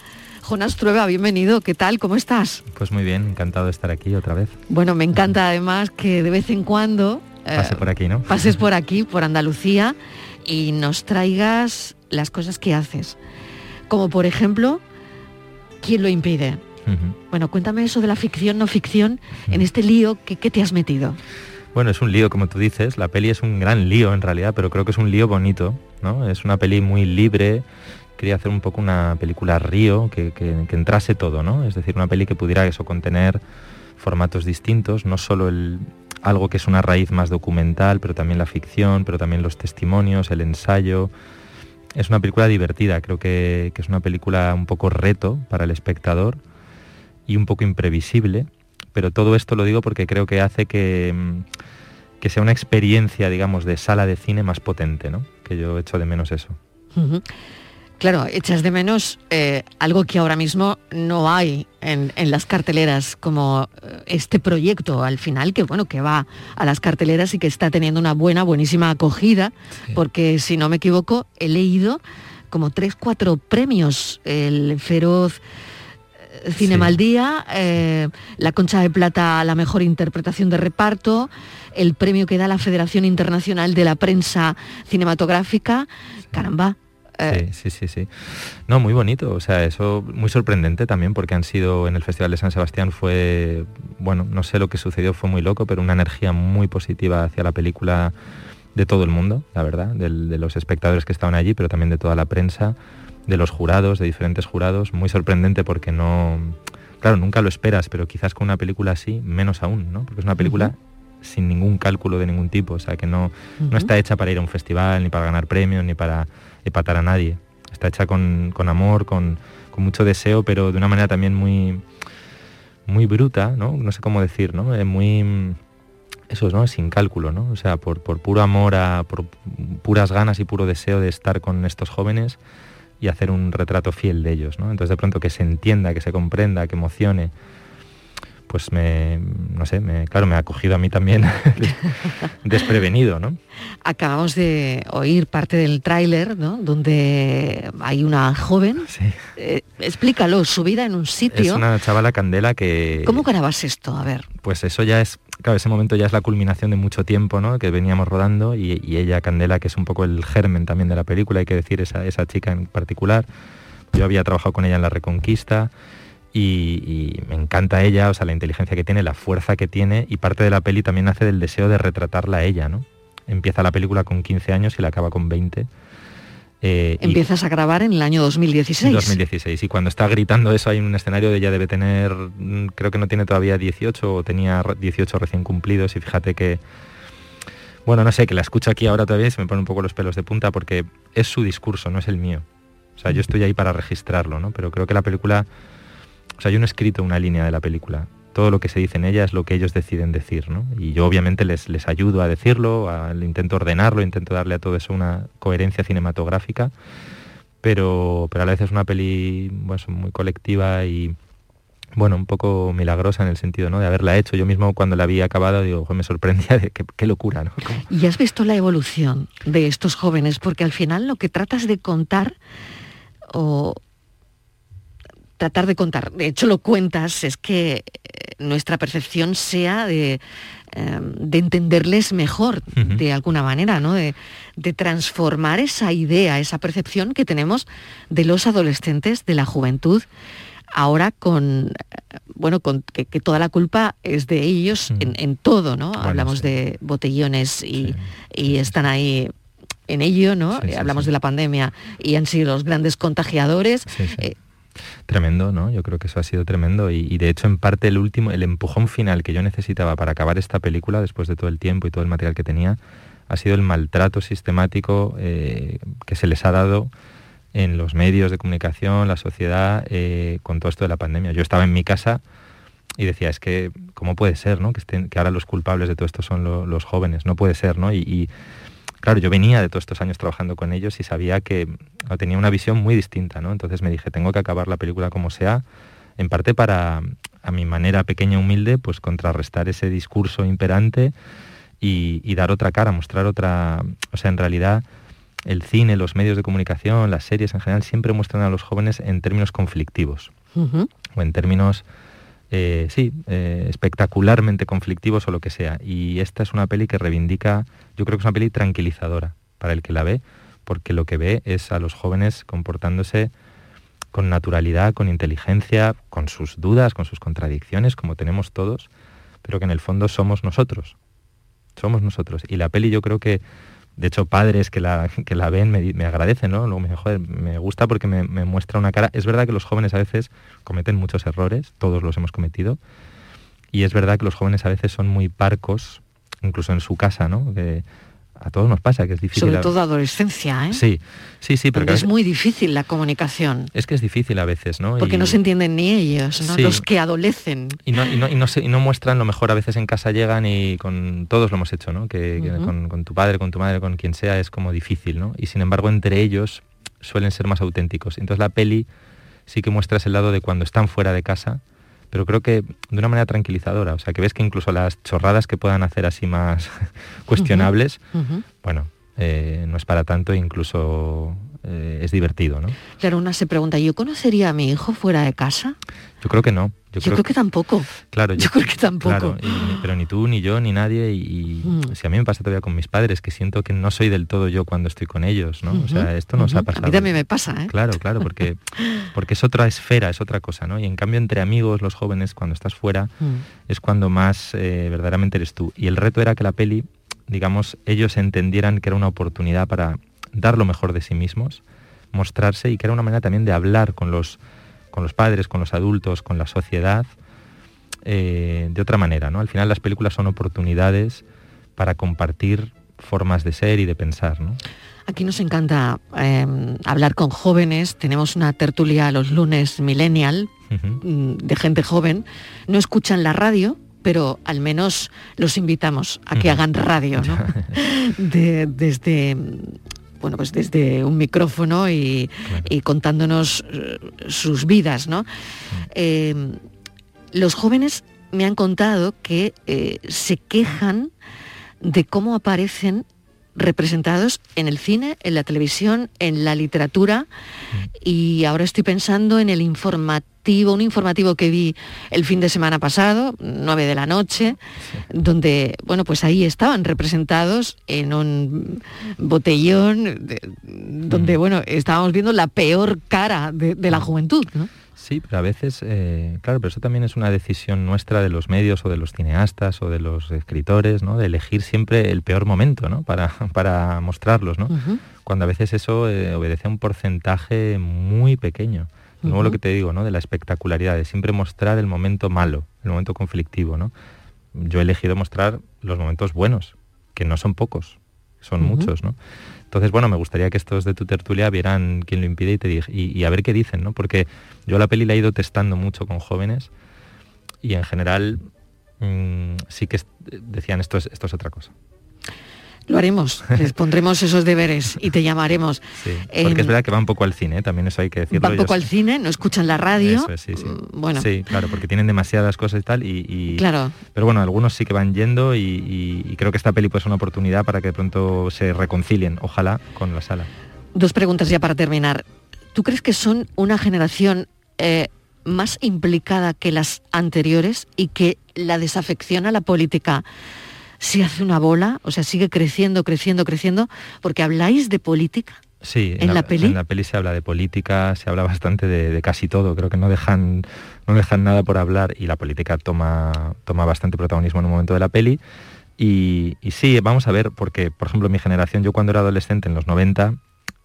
Jonás Trueba, bienvenido. ¿Qué tal? ¿Cómo estás? Pues muy bien, encantado de estar aquí otra vez. Bueno, me encanta además que de vez en cuando Pase por aquí, ¿no? pases por (laughs) aquí, por Andalucía, y nos traigas las cosas que haces. Como por ejemplo, ¿quién lo impide? Bueno, cuéntame eso de la ficción, no ficción, en este lío que, que te has metido. Bueno, es un lío, como tú dices. La peli es un gran lío en realidad, pero creo que es un lío bonito, ¿no? Es una peli muy libre. Quería hacer un poco una película río, que, que- entrase todo, ¿no? Es decir, una peli que pudiera eso contener formatos distintos, no solo el, algo que es una raíz más documental, pero también la ficción, pero también los testimonios, el ensayo, es una película divertida, creo que, que es una película un poco reto para el espectador y un poco imprevisible, pero todo esto lo digo porque creo que hace que, mm, que sea una experiencia, digamos, de sala de cine más potente, ¿no? Que yo echo de menos eso. Claro, echas de menos eh, algo que ahora mismo no hay en, en las carteleras, como eh, este proyecto al final, que bueno, que va a las carteleras y que está teniendo una buena, buenísima acogida, porque si no me equivoco, he leído como tres, cuatro premios, el feroz eh, Cinema al Día, eh, la Concha de Plata a la mejor interpretación de reparto, el premio que da la Federación Internacional de la Prensa Cinematográfica. Caramba, eh, Sí, sí, sí, sí. No, muy bonito, o sea, eso muy sorprendente también porque han sido en el Festival de San Sebastián fue, bueno, no sé lo que sucedió, fue muy loco, pero una energía muy positiva hacia la película de todo el mundo, la verdad, del- de, los espectadores que estaban allí, pero también de toda la prensa, de los jurados, de diferentes jurados, muy sorprendente porque no, claro, nunca lo esperas, pero quizás con una película así, menos aún, ¿no? Porque es una película sin ningún cálculo de ningún tipo, o sea, que no, no está hecha para ir a un festival, ni para ganar premios, ni para empatar a nadie. Está hecha con, con amor, con, con mucho deseo, pero de una manera también muy, muy bruta, ¿no? No sé cómo decir, ¿no? Eh, muy eso, ¿no? Sin cálculo, ¿no? O sea, por, por puro amor, a, por puras ganas y puro deseo de estar con estos jóvenes y hacer un retrato fiel de ellos, ¿no? Entonces de pronto que se entienda, que se comprenda, que emocione, pues me, no sé, me, claro, me ha cogido a mí también (laughs) desprevenido, ¿no? Acabamos de oír parte del tráiler, ¿no? Donde hay una joven. Eh, explícalo, su vida en un Es sitio. una chavala candela que... ¿Cómo grabas esto? A ver. pues eso ya es, claro, ese momento ya es la culminación de mucho tiempo, ¿no? Que veníamos rodando y, y ella, Candela, que es un poco el germen también de la película, hay que decir, esa, esa chica en particular. Yo había trabajado con ella en La Reconquista y, y me encanta ella, o sea, la inteligencia que tiene, la fuerza que tiene y parte de la peli también nace del deseo de retratarla a ella, ¿no? Empieza la película con 15 años y la acaba con 20. Eh, Empiezas a grabar en el año 2016. 2016. Y cuando está gritando eso hay un escenario de ella debe tener, mm, creo que no tiene todavía 18 o tenía re- 18 recién cumplidos y fíjate que, bueno, no sé, que la escucho aquí ahora todavía y se me ponen un poco los pelos de punta porque es su discurso, no es el mío. O sea, yo estoy ahí para registrarlo, ¿no? Pero creo que la película, o sea, yo no he escrito una línea de la película. Todo lo que se dice en ella es lo que ellos deciden decir, ¿no? Y yo obviamente les, les ayudo a decirlo, a- intento ordenarlo, intento darle a todo eso una coherencia cinematográfica pero, pero a la vez es una peli bueno, muy colectiva y bueno, un poco milagrosa en el sentido ¿no? de haberla hecho. Yo mismo cuando la había acabado digo, "Jo, me sorprendía de qué, locura, ¿no? (laughs) Y has visto la evolución de estos jóvenes, porque al final lo que tratas de contar, o tratar de contar, de hecho lo cuentas, es que eh, nuestra percepción sea de, eh, de entenderles mejor, de alguna manera, ¿no? De, de transformar esa idea, esa percepción que tenemos de los adolescentes, de la juventud, ahora con eh, bueno con que, que toda la culpa es de ellos en, en todo no hablamos de botellones y, y están ahí en ello no Sí, sí, hablamos sí. de la pandemia y han sido los grandes contagiadores Sí, sí. Eh, Tremendo, ¿no? Yo creo que eso ha sido tremendo y, de hecho en parte el último, el empujón final que yo necesitaba para acabar esta película después de todo el tiempo y todo el material que tenía ha sido el maltrato sistemático eh, que se les ha dado en los medios de comunicación, la sociedad, eh, con todo esto de la pandemia. Yo estaba en mi casa y decía, es que, ¿cómo puede ser, no? Que, estén, que ahora los culpables de todo esto son lo- los jóvenes, no puede ser, ¿no? Y, claro, yo venía de todos estos años trabajando con ellos y sabía que tenía una visión muy distinta, ¿no? Entonces me dije, tengo que acabar la película como sea, en parte para, a mi manera pequeña, humilde, pues contrarrestar ese discurso imperante y, y dar otra cara, mostrar otra, o sea, en realidad el cine, los medios de comunicación, las series en general, siempre muestran a los jóvenes en términos conflictivos o en términos, eh, sí, eh, espectacularmente conflictivos o lo que sea. Y esta es una peli que reivindica, yo creo que es una peli tranquilizadora para el que la ve, porque lo que ve es a los jóvenes comportándose con naturalidad, con inteligencia, con sus dudas, con sus contradicciones, como tenemos todos, pero que en el fondo somos nosotros. Somos nosotros. Y la peli yo creo que, de hecho, padres que la, que la ven me, agradecen, ¿no? Luego me dicen, joder, me gusta porque me, muestra una cara. Es verdad que los jóvenes a veces cometen muchos errores, todos los hemos cometido, y es verdad que los jóvenes a veces son muy parcos, incluso en su casa, ¿no? A todos nos pasa que es difícil. Sobre todo adolescencia, ¿eh? Sí, sí, sí, pero Donde que a es muy difícil la comunicación. es que es difícil a veces, ¿no? Porque Y- no se entienden ni ellos, ¿no? Sí. Los que adolecen. y no, y, no, y, no se- y no muestran lo mejor a veces en casa llegan y con todos lo hemos hecho, ¿no? Que, con, con tu padre, con tu madre, con quien sea es como difícil, ¿no? Y sin embargo entre ellos suelen ser más auténticos. Entonces la peli sí que muestras el lado de cuando están fuera de casa, pero creo que de una manera tranquilizadora. O sea, que ves que incluso las chorradas que puedan hacer así más (laughs) cuestionables, bueno, eh, no es para tanto e incluso eh, es divertido, ¿no? Claro, una se pregunta, ¿yo conocería a mi hijo fuera de casa? Yo creo que no. Yo, creo, que tampoco. Claro, Yo creo que tampoco. claro, y- pero ni tú, ni yo, ni nadie. Y, Mm. si a mí me pasa todavía con mis padres, que siento que no soy del todo yo cuando estoy con ellos, ¿no? O sea, esto nos ujú. ha pasado. A mí también me pasa, ¿eh? Claro, claro, porque, (laughs) porque es otra esfera, es otra cosa, ¿no? Y en cambio entre amigos, los jóvenes, cuando estás fuera, Mm. es cuando más eh, verdaderamente eres tú. Y el reto era que la peli, digamos, ellos entendieran que era una oportunidad para dar lo mejor de sí mismos, mostrarse y que era una manera también de hablar con los, con los padres, con los adultos, con la sociedad, eh, de otra manera, ¿no? Al final las películas son oportunidades para compartir formas de ser y de pensar, ¿no? Aquí nos encanta eh, hablar con jóvenes. Tenemos una tertulia los lunes millennial mm, de gente joven. No escuchan la radio, pero al menos los invitamos a que hagan radio, ¿no? (laughs) De- desde bueno pues desde un micrófono y, y contándonos eh, sus vidas, ¿no? Eh, los jóvenes me han contado que eh, se quejan de cómo aparecen representados en el cine, en la televisión, en la literatura. Y ahora estoy pensando en el informativo, un informativo que vi el fin de semana pasado, 9 de la noche, donde, bueno, pues ahí estaban representados en un botellón, de- donde, bueno, estábamos viendo la peor cara de, de la juventud, ¿no? Sí, pero a veces, eh, claro, pero eso también es una decisión nuestra de los medios o de los cineastas o de los escritores, ¿no? De elegir siempre el peor momento, ¿no? Para, (laughs) para mostrarlos, ¿no? Cuando a veces eso eh, obedece a un porcentaje muy pequeño. De nuevo lo que te digo, ¿no? De la espectacularidad, de siempre mostrar el momento malo, el momento conflictivo, ¿no? Yo he elegido mostrar los momentos buenos, que no son pocos, son muchos, ¿no? Entonces, bueno, me gustaría que estos de tu tertulia vieran quién lo impide y, te dij- y, a ver qué dicen, ¿no? Porque yo la peli la he ido testando mucho con jóvenes y en general mm, sí que decían esto es, esto es otra cosa. Lo haremos, les pondremos esos deberes y te llamaremos. Sí, porque Em, es verdad que va un poco al cine, ¿eh? también eso hay que decirlo. Van poco ellos- al cine, no escuchan la radio. Eso es, sí, sí. Mm, Bueno, Sí, claro, porque tienen demasiadas cosas y tal. Y, y- Claro. Pero bueno, algunos sí que van yendo y, y- y creo que esta peli puede ser una oportunidad para que de pronto se reconcilien, ojalá, con la sala. dos preguntas ya para terminar. ¿Tú crees que son una generación eh, más implicada que las anteriores y que la desafección a la política se hace una bola? O sea, sigue creciendo, creciendo, creciendo, porque habláis de política. Sí, ¿En la peli? En la peli se habla de política, se habla bastante de, de casi todo. Creo que no dejan, no dejan nada por hablar y la política toma, toma bastante protagonismo en un momento de la peli. Y, y sí, vamos a ver, porque, por ejemplo, mi generación, yo cuando era adolescente en los 90,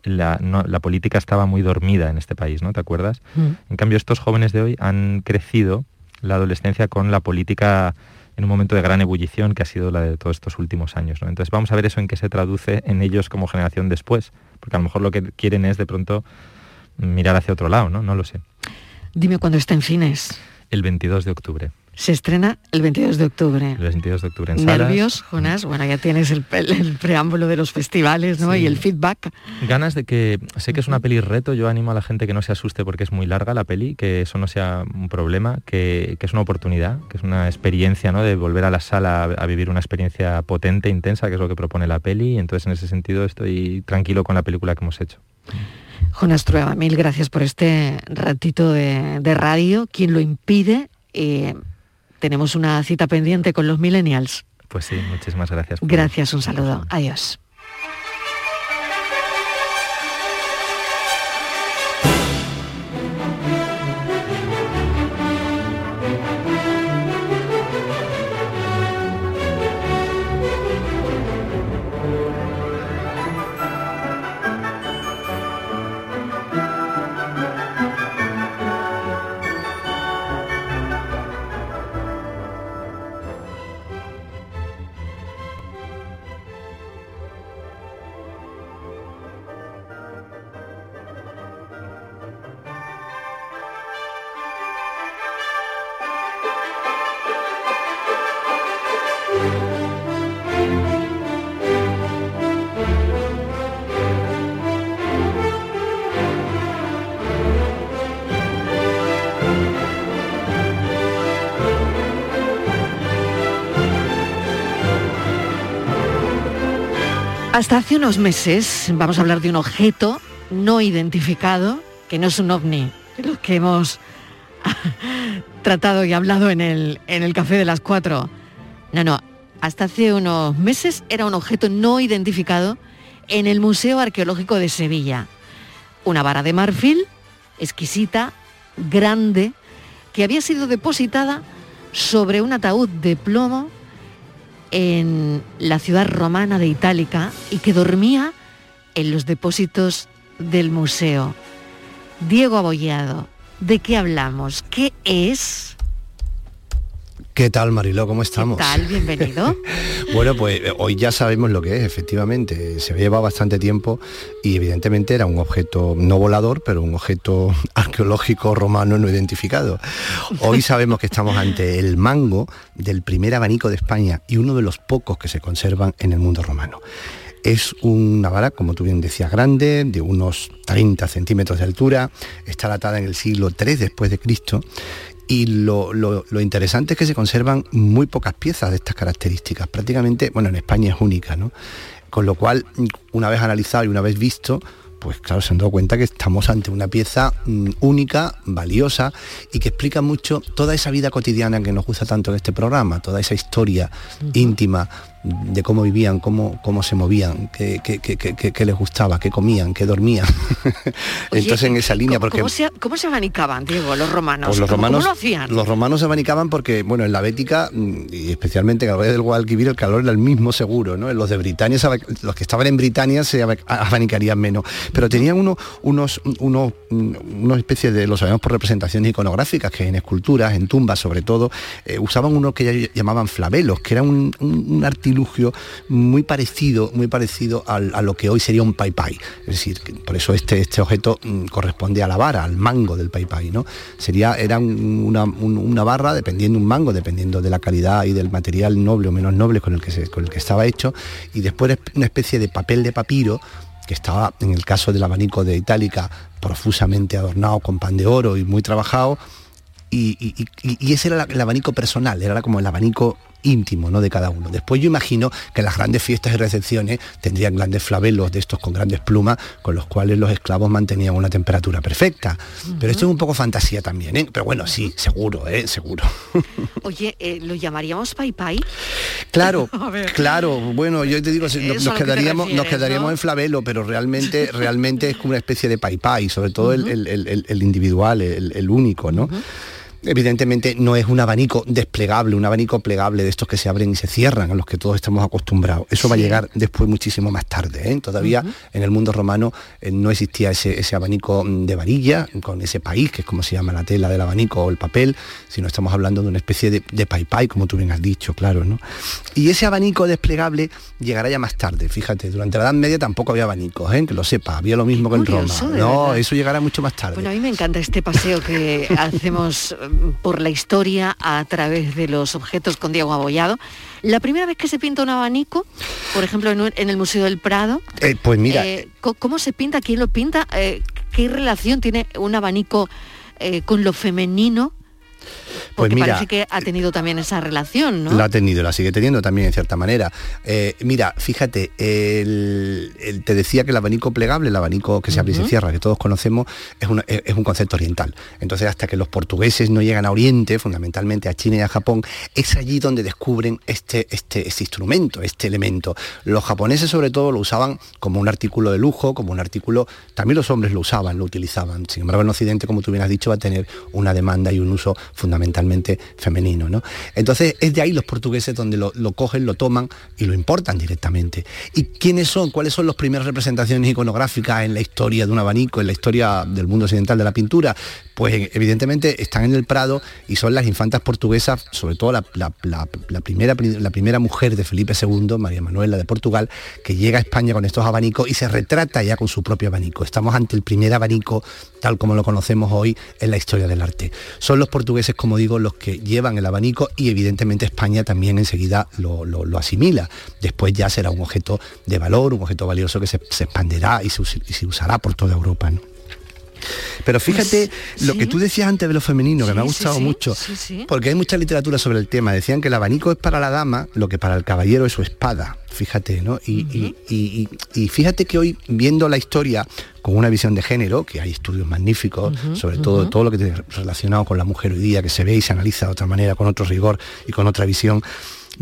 la, no- la política estaba muy dormida en este país, ¿no? ¿Te acuerdas? En cambio, estos jóvenes de hoy han crecido la adolescencia con la política en un momento de gran ebullición que ha sido la de todos estos últimos años. ¿no? Entonces vamos a ver eso en qué se traduce en ellos como generación después, porque a lo mejor lo que quieren es de pronto mirar hacia otro lado, ¿no? No lo sé. Dime cuándo está en cines. El 22 de octubre. Se estrena el 22 de octubre. El 22 de octubre en salas. ¿Nervios, Jonas? Bueno, ya tienes el, preámbulo de los festivales, ¿no? Sí. Y el feedback. Ganas de que, sé que es una peli reto, yo animo a la gente que no se asuste porque es muy larga la peli, que eso no sea un problema, que, que es una oportunidad, que es una experiencia, ¿no? De volver a la sala a, a vivir una experiencia potente, intensa, que es lo que propone la peli, y entonces en ese sentido estoy tranquilo con la película que hemos hecho. Jonas Trueba, mil gracias por este ratito de, de radio. ¿Quién lo impide? Eh, tenemos una cita pendiente con los millennials. Pues sí, muchísimas gracias. Gracias, un saludo. Adiós. Hasta hace unos meses vamos a hablar de un objeto no identificado, que no es un ovni, de los que hemos (laughs) tratado y hablado en el, en el café de las cuatro. No, no, hasta hace unos meses era un objeto no identificado en el Museo Arqueológico de Sevilla. Una vara de marfil exquisita, grande, que había sido depositada sobre un ataúd de plomo en la ciudad romana de Itálica y que dormía en los depósitos del museo. Diego Abollado, ¿de qué hablamos? ¿Qué es? ¿Qué tal, Mariló? ¿Cómo estamos? ¿Qué tal? Bienvenido. (laughs) bueno, pues eh, hoy ya sabemos lo que es, efectivamente. Se lleva bastante tiempo y evidentemente era un objeto no volador, pero un objeto (laughs) arqueológico romano no identificado. Hoy sabemos que estamos ante el mango del primer abanico de España y uno de los pocos que se conservan en el mundo romano. Es una vara, como tú bien decías, grande, de unos 30 centímetros de altura, está datada en el siglo III después de Cristo y lo, interesante es que se conservan muy pocas piezas de estas características. Prácticamente, bueno, en España es única, ¿no? Con lo cual, una vez analizado y una vez visto, pues claro, se han dado cuenta que estamos ante una pieza mm, única, valiosa y que explica mucho toda esa vida cotidiana que nos gusta tanto en este programa, toda esa historia íntima de cómo vivían, cómo, cómo se movían, qué, les gustaba, qué comían, qué dormían. (laughs) Entonces en esa línea, porque... ¿cómo se, ¿Cómo se abanicaban, Diego, los romanos? Pues los romanos ¿Cómo lo hacían? Los romanos se abanicaban porque, bueno, en la Bética, mm, y especialmente en el Valle del Guadalquivir, el calor era el mismo seguro, ¿no? Los de Britania, los que estaban en Britania se abanicarían menos, pero tenían unos, unos, unos, una especie de, lo sabemos por representaciones iconográficas, que en esculturas, en tumbas sobre todo, eh, usaban uno que llamaban flabelos, que era un, un, muy parecido, muy parecido a lo que hoy sería un pai pai. Es decir, por eso este, este objeto mm, corresponde a la vara, al mango del pai pai, ¿no? Sería, era una, barra, dependiendo un mango, dependiendo de la calidad y del material noble o menos noble con el que, con el que estaba hecho, y después una especie de papel de papiro que estaba en el caso del abanico de Itálica profusamente adornado con pan de oro y muy trabajado, y, ese era el abanico personal, era como el abanico íntimo ¿no? de cada uno. Después yo imagino que las grandes fiestas y recepciones tendrían grandes flabelos de estos con grandes plumas con los cuales los esclavos mantenían una temperatura perfecta. Pero esto es un poco fantasía también, ¿eh? Pero bueno, sí, seguro, ¿eh? seguro. (laughs) Oye, eh, ¿lo llamaríamos pai pai? Claro, (laughs) claro. Bueno, yo te digo, nos, quedaríamos, nos quedaríamos en flavelo, pero realmente, (laughs) realmente es como una especie de pai pai, sobre todo el, individual, el, único, ¿no? Evidentemente no es un abanico desplegable, un abanico plegable de estos que se abren y se cierran, a los que todos estamos acostumbrados. Eso va a llegar después muchísimo más tarde. ¿eh? Todavía en el mundo romano eh, no existía ese, abanico de varilla, con ese país, que es como se llama la tela del abanico o el papel, sino estamos hablando de una especie de, de pai pai, como tú bien has dicho, claro. ¿no? Y ese abanico desplegable llegará ya más tarde, fíjate, durante la Edad Media tampoco había abanicos, ¿eh? que lo sepa, había lo mismo que en Roma. No, eso llegará mucho más tarde. Bueno, a mí me encanta este paseo que (laughs) hacemos por la historia a través de los objetos con Diego Abollado. La primera vez que se pinta un abanico, por ejemplo, en, el Museo del Prado, eh, pues mira, eh, ¿cómo se pinta? ¿Quién lo pinta? Eh, ¿Qué relación tiene un abanico con lo femenino? Pues Porque parece que ha tenido también esa relación, ¿no? La ha tenido, la sigue teniendo también en cierta manera. Eh, mira, fíjate, te decía que el abanico plegable, el abanico que se abre y se cierra, que todos conocemos, es, un concepto oriental. Entonces, hasta que los portugueses no llegan a Oriente, fundamentalmente a China y a Japón, es allí donde descubren este, este, este instrumento, este elemento. Los japoneses sobre todo lo usaban como un artículo de lujo, como un artículo, también los hombres lo usaban, lo utilizaban. Sin embargo, en Occidente, como tú bien has dicho, va a tener una demanda y un uso fundamentalmente femenino. ¿no? Entonces es de ahí los portugueses donde lo, cogen, lo toman y lo importan directamente. ¿Y quiénes son? ¿Cuáles son las primeras representaciones iconográficas en la historia de un abanico, en la historia del mundo occidental de la pintura? Pues evidentemente están en el Prado y son las infantas portuguesas, sobre todo la, primera, la primera mujer de Felipe II, María Manuela de Portugal, que llega a España con estos abanicos y se retrata ya con su propio abanico. Estamos ante el primer abanico tal como lo conocemos hoy en la historia del arte. Son los portugueses, como digo, los que llevan el abanico y evidentemente España también enseguida lo, asimila. Después ya será un objeto de valor, un objeto valioso que se, expanderá y se, usará por toda Europa. Pero fíjate lo que tú decías antes de lo femenino, que me ha gustado mucho, porque hay mucha literatura sobre el tema. Decían que el abanico es para la dama lo que para el caballero es su espada, fíjate, ¿no? Y, y- y- y fíjate que hoy, viendo la historia con una visión de género, que hay estudios magníficos, sobre todo todo lo que tiene relacionado con la mujer hoy día, que se ve y se analiza de otra manera, con otro rigor y con otra visión.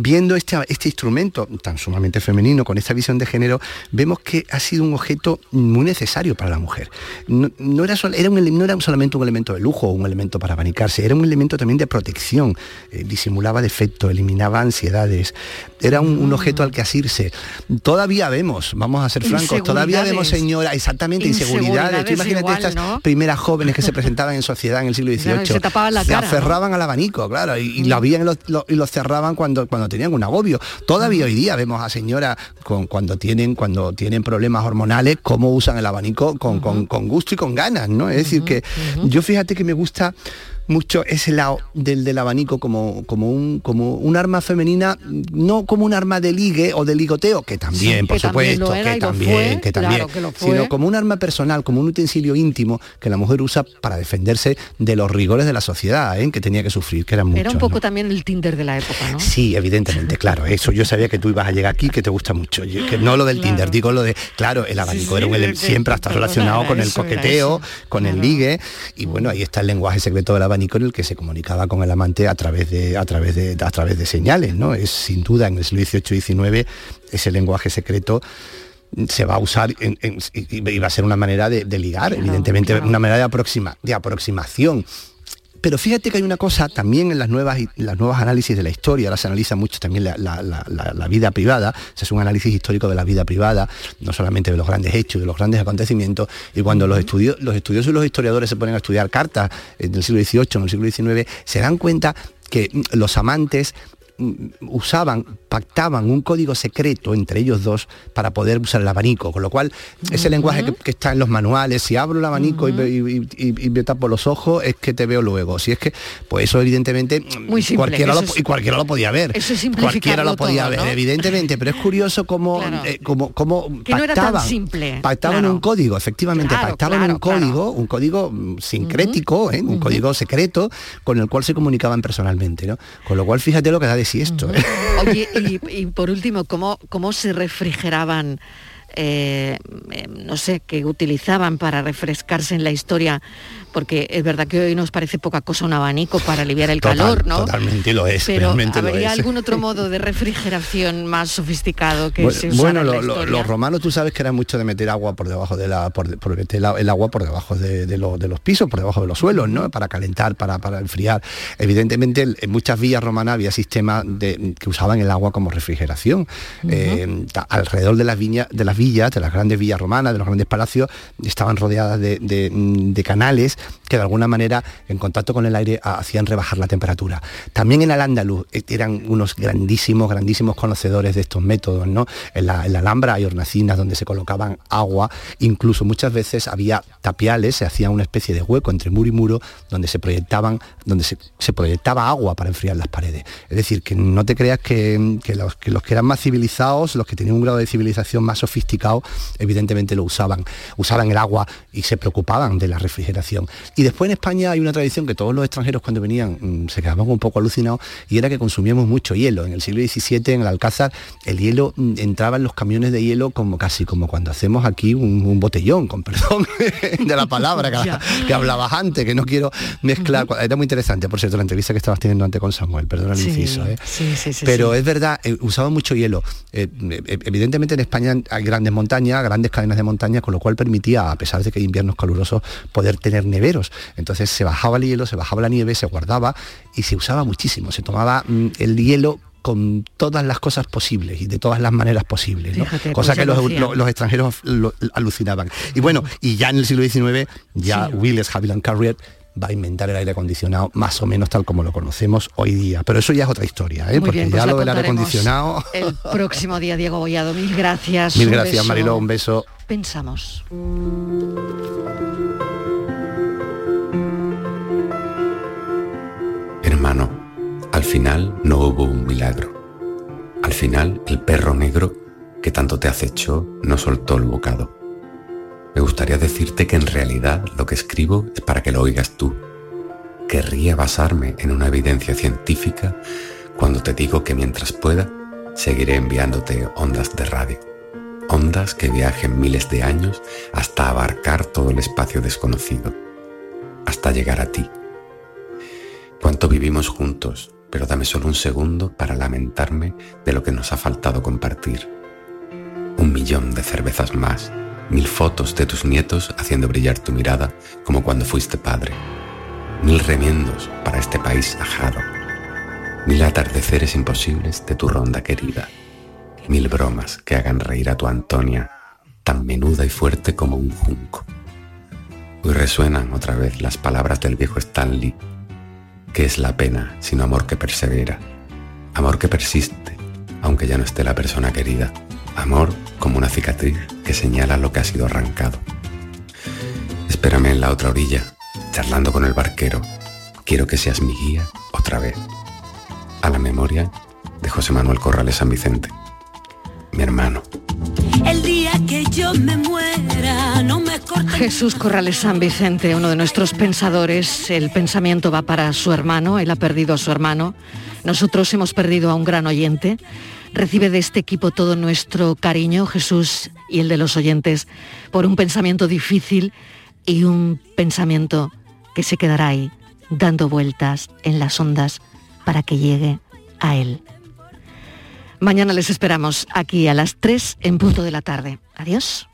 Viendo este, este instrumento tan sumamente femenino, con esta visión de género, vemos que ha sido un objeto muy necesario para la mujer. No, no era, sol- era un no era solamente un elemento de lujo o un elemento para abanicarse, era un elemento también de protección, eh, disimulaba defectos, eliminaba ansiedades, era un, un objeto al que asirse. Todavía vemos, vamos a ser francos, todavía vemos señora, exactamente, inseguridades. Tú imagínate igual, estas ¿no? primeras jóvenes que se presentaban en sociedad en el siglo XVIII. Claro, se tapaban la cara, ¿no? aferraban al abanico, claro, y, y lo lo, lo- y lo cerraban cuando, cuando tenían un agobio. Todavía hoy día vemos a señoras con, cuando, tienen, cuando tienen problemas hormonales, cómo usan el abanico con, con- con gusto y con ganas, ¿no? Es decir, que yo fíjate que me gusta mucho ese lado del, del abanico como, como, un, como un arma femenina, no como un arma de ligue o de ligoteo, que también, Sí, por que supuesto, era que también, fue, que también, claro que lo fue. sino como un arma personal, como un utensilio íntimo que la mujer usa para defenderse de los rigores de la sociedad, ¿eh? que tenía que sufrir, que eran muchos. Era un ¿no? poco también el Tinder de la época, ¿no? Sí, evidentemente, claro. Eso yo sabía que tú ibas a llegar aquí, que te gusta mucho. Yo- que no lo del Tinder, digo lo de, claro, el abanico era un ele- siempre hasta relacionado con el coqueteo, con el ligue. Y bueno, ahí está el lenguaje secreto del abanico en el que se comunicaba con el amante a través de, a través de, a través de señales, ¿no? Es sin duda en el siglo XVIII y XIX ese lenguaje secreto se va a usar en- en- y va a ser una manera de, de ligar, evidentemente, una manera de, aproxima, de aproximación. Pero fíjate que hay una cosa también en las nuevas, las nuevas análisis de la historia, ahora se analiza mucho también la, la- vida privada, se hace un análisis histórico de la vida privada, no solamente de los grandes hechos, de los grandes acontecimientos, y cuando los, estudios, los estudiosos y los historiadores se ponen a estudiar cartas eh, del siglo XVIII, en el siglo XIX, se dan cuenta que mm, los amantes usaban, pactaban un código secreto entre ellos dos para poder usar el abanico, con lo cual ese lenguaje que, que está en los manuales, si abro el abanico y, y- y- y me tapo los ojos, es que te veo luego. Si es que, pues eso evidentemente Muy simple, cualquiera, lo, es- cualquiera lo podía ver. Eso es cualquiera lo podía todo, ver, ¿no? evidentemente, pero es curioso cómo, Claro. eh, cómo, cómo Que no era tan pactaban, simple, pactaban claro. un código, efectivamente, Claro, pactaban un código, un código mm, sincrético, ¿eh? un código secreto, con el cual se comunicaban personalmente, ¿no? Con lo cual fíjate lo que da de esto. ¿eh? Oye, y, y por último, ¿cómo, cómo se refrigeraban, eh, eh, no sé, que utilizaban para refrescarse en la historia? Porque es verdad que hoy nos parece poca cosa un abanico para aliviar el Total- calor, ¿no? Totalmente lo es, Pero realmente lo ¿habría es. algún otro modo de refrigeración más sofisticado que Bueno, se usara bueno, en la lo- historia? los romanos tú sabes que era mucho de meter agua por debajo de la, por, de- por meter el, el agua por debajo de, de lo- de los pisos, por debajo de los suelos, ¿no? Para calentar, para, para enfriar. Evidentemente, en muchas villas romanas había sistemas de, que usaban el agua como refrigeración. Eh, alrededor de las viñas, de las villas, de las grandes villas romanas, de los grandes palacios, estaban rodeadas de, de- de canales que de alguna manera, en contacto con el aire, ha- hacían rebajar la temperatura. También en Al-Ándalus eh, eran unos grandísimos, grandísimos conocedores de estos métodos. En la, en Alhambra hay hornacinas donde se colocaban agua, incluso muchas veces había tapiales, se hacía una especie de hueco entre muro y muro donde se proyectaban, donde se, proyectaba agua para enfriar las paredes. Es decir, que no te creas que los que eran más civilizados, los que tenían un grado de civilización más sofisticado, evidentemente lo usaban. Usaban el agua y se preocupaban de la refrigeración. Y después en España hay una tradición que todos los extranjeros cuando venían mm, se quedaban un poco alucinados y era que consumíamos mucho hielo. En el siglo XVII en el Alcázar el hielo mm, entraba en los camiones de hielo como casi como cuando hacemos aquí un, un botellón, con perdón (laughs) de la palabra que, que hablabas antes, que no quiero mezclar. Era muy interesante, por cierto, la entrevista que estabas teniendo antes con Samuel, perdona el Sí, inciso. ¿eh? sí, sí, sí, Pero es verdad, eh, usaban mucho hielo. Eh, eh, evidentemente en España hay grandes montañas, grandes cadenas de montañas, con lo cual permitía, a pesar de que hay inviernos calurosos, poder tener neveros. Entonces se bajaba el hielo, se bajaba la nieve, se guardaba y se usaba muchísimo. Se tomaba mm, el hielo con todas las cosas posibles y de todas las maneras posibles, ¿no? Fíjate, cosa pues que ya lo los, extranjeros lo- alucinaban. Y bueno, y ya en el siglo XIX, ya Sí. Willis Haviland Carrier va a inventar el aire acondicionado más o menos tal como lo conocemos hoy día. Pero eso ya es otra historia, ¿eh? Muy porque bien, ya pues la lo del aire acondicionado... El (laughs) próximo día, Diego Bollado. Mil gracias. Mil gracias. Mariló, un beso. Pensamos. Al final no hubo un milagro. Al final el perro negro que tanto te acechó no soltó el bocado. Me gustaría decirte que en realidad lo que escribo es para que lo oigas tú. Querría basarme en una evidencia científica cuando te digo que mientras pueda, seguiré enviándote ondas de radio. Ondas que viajen miles de años hasta abarcar todo el espacio desconocido, hasta llegar a ti. Cuánto vivimos juntos, pero dame solo un segundo para lamentarme de lo que nos ha faltado compartir. Un millón de cervezas más, mil fotos de tus nietos haciendo brillar tu mirada como cuando fuiste padre, mil remiendos para este país ajado, mil atardeceres imposibles de tu ronda querida, mil bromas que hagan reír a tu Antonia, tan menuda y fuerte como un junco. Hoy resuenan otra vez las palabras del viejo Stanley ¿Qué es la pena sino amor que persevera? Amor que persiste, aunque ya no esté la persona querida. Amor como una cicatriz que señala lo que ha sido arrancado. Espérame en la otra orilla, charlando con el barquero. Quiero que seas mi guía otra vez. A la memoria de José Manuel Corrales San Vicente, mi hermano. El día que yo me cortes Jesús Corrales San Vicente, uno de nuestros pensadores, el pensamiento va para su hermano, él ha perdido a su hermano, nosotros hemos perdido a un gran oyente. Recibe de este equipo todo nuestro cariño, Jesús y el de los oyentes, por un pensamiento difícil y un pensamiento que se quedará ahí, dando vueltas en las ondas para que llegue a él. Mañana les esperamos aquí a las 3 en punto de la tarde. Adiós.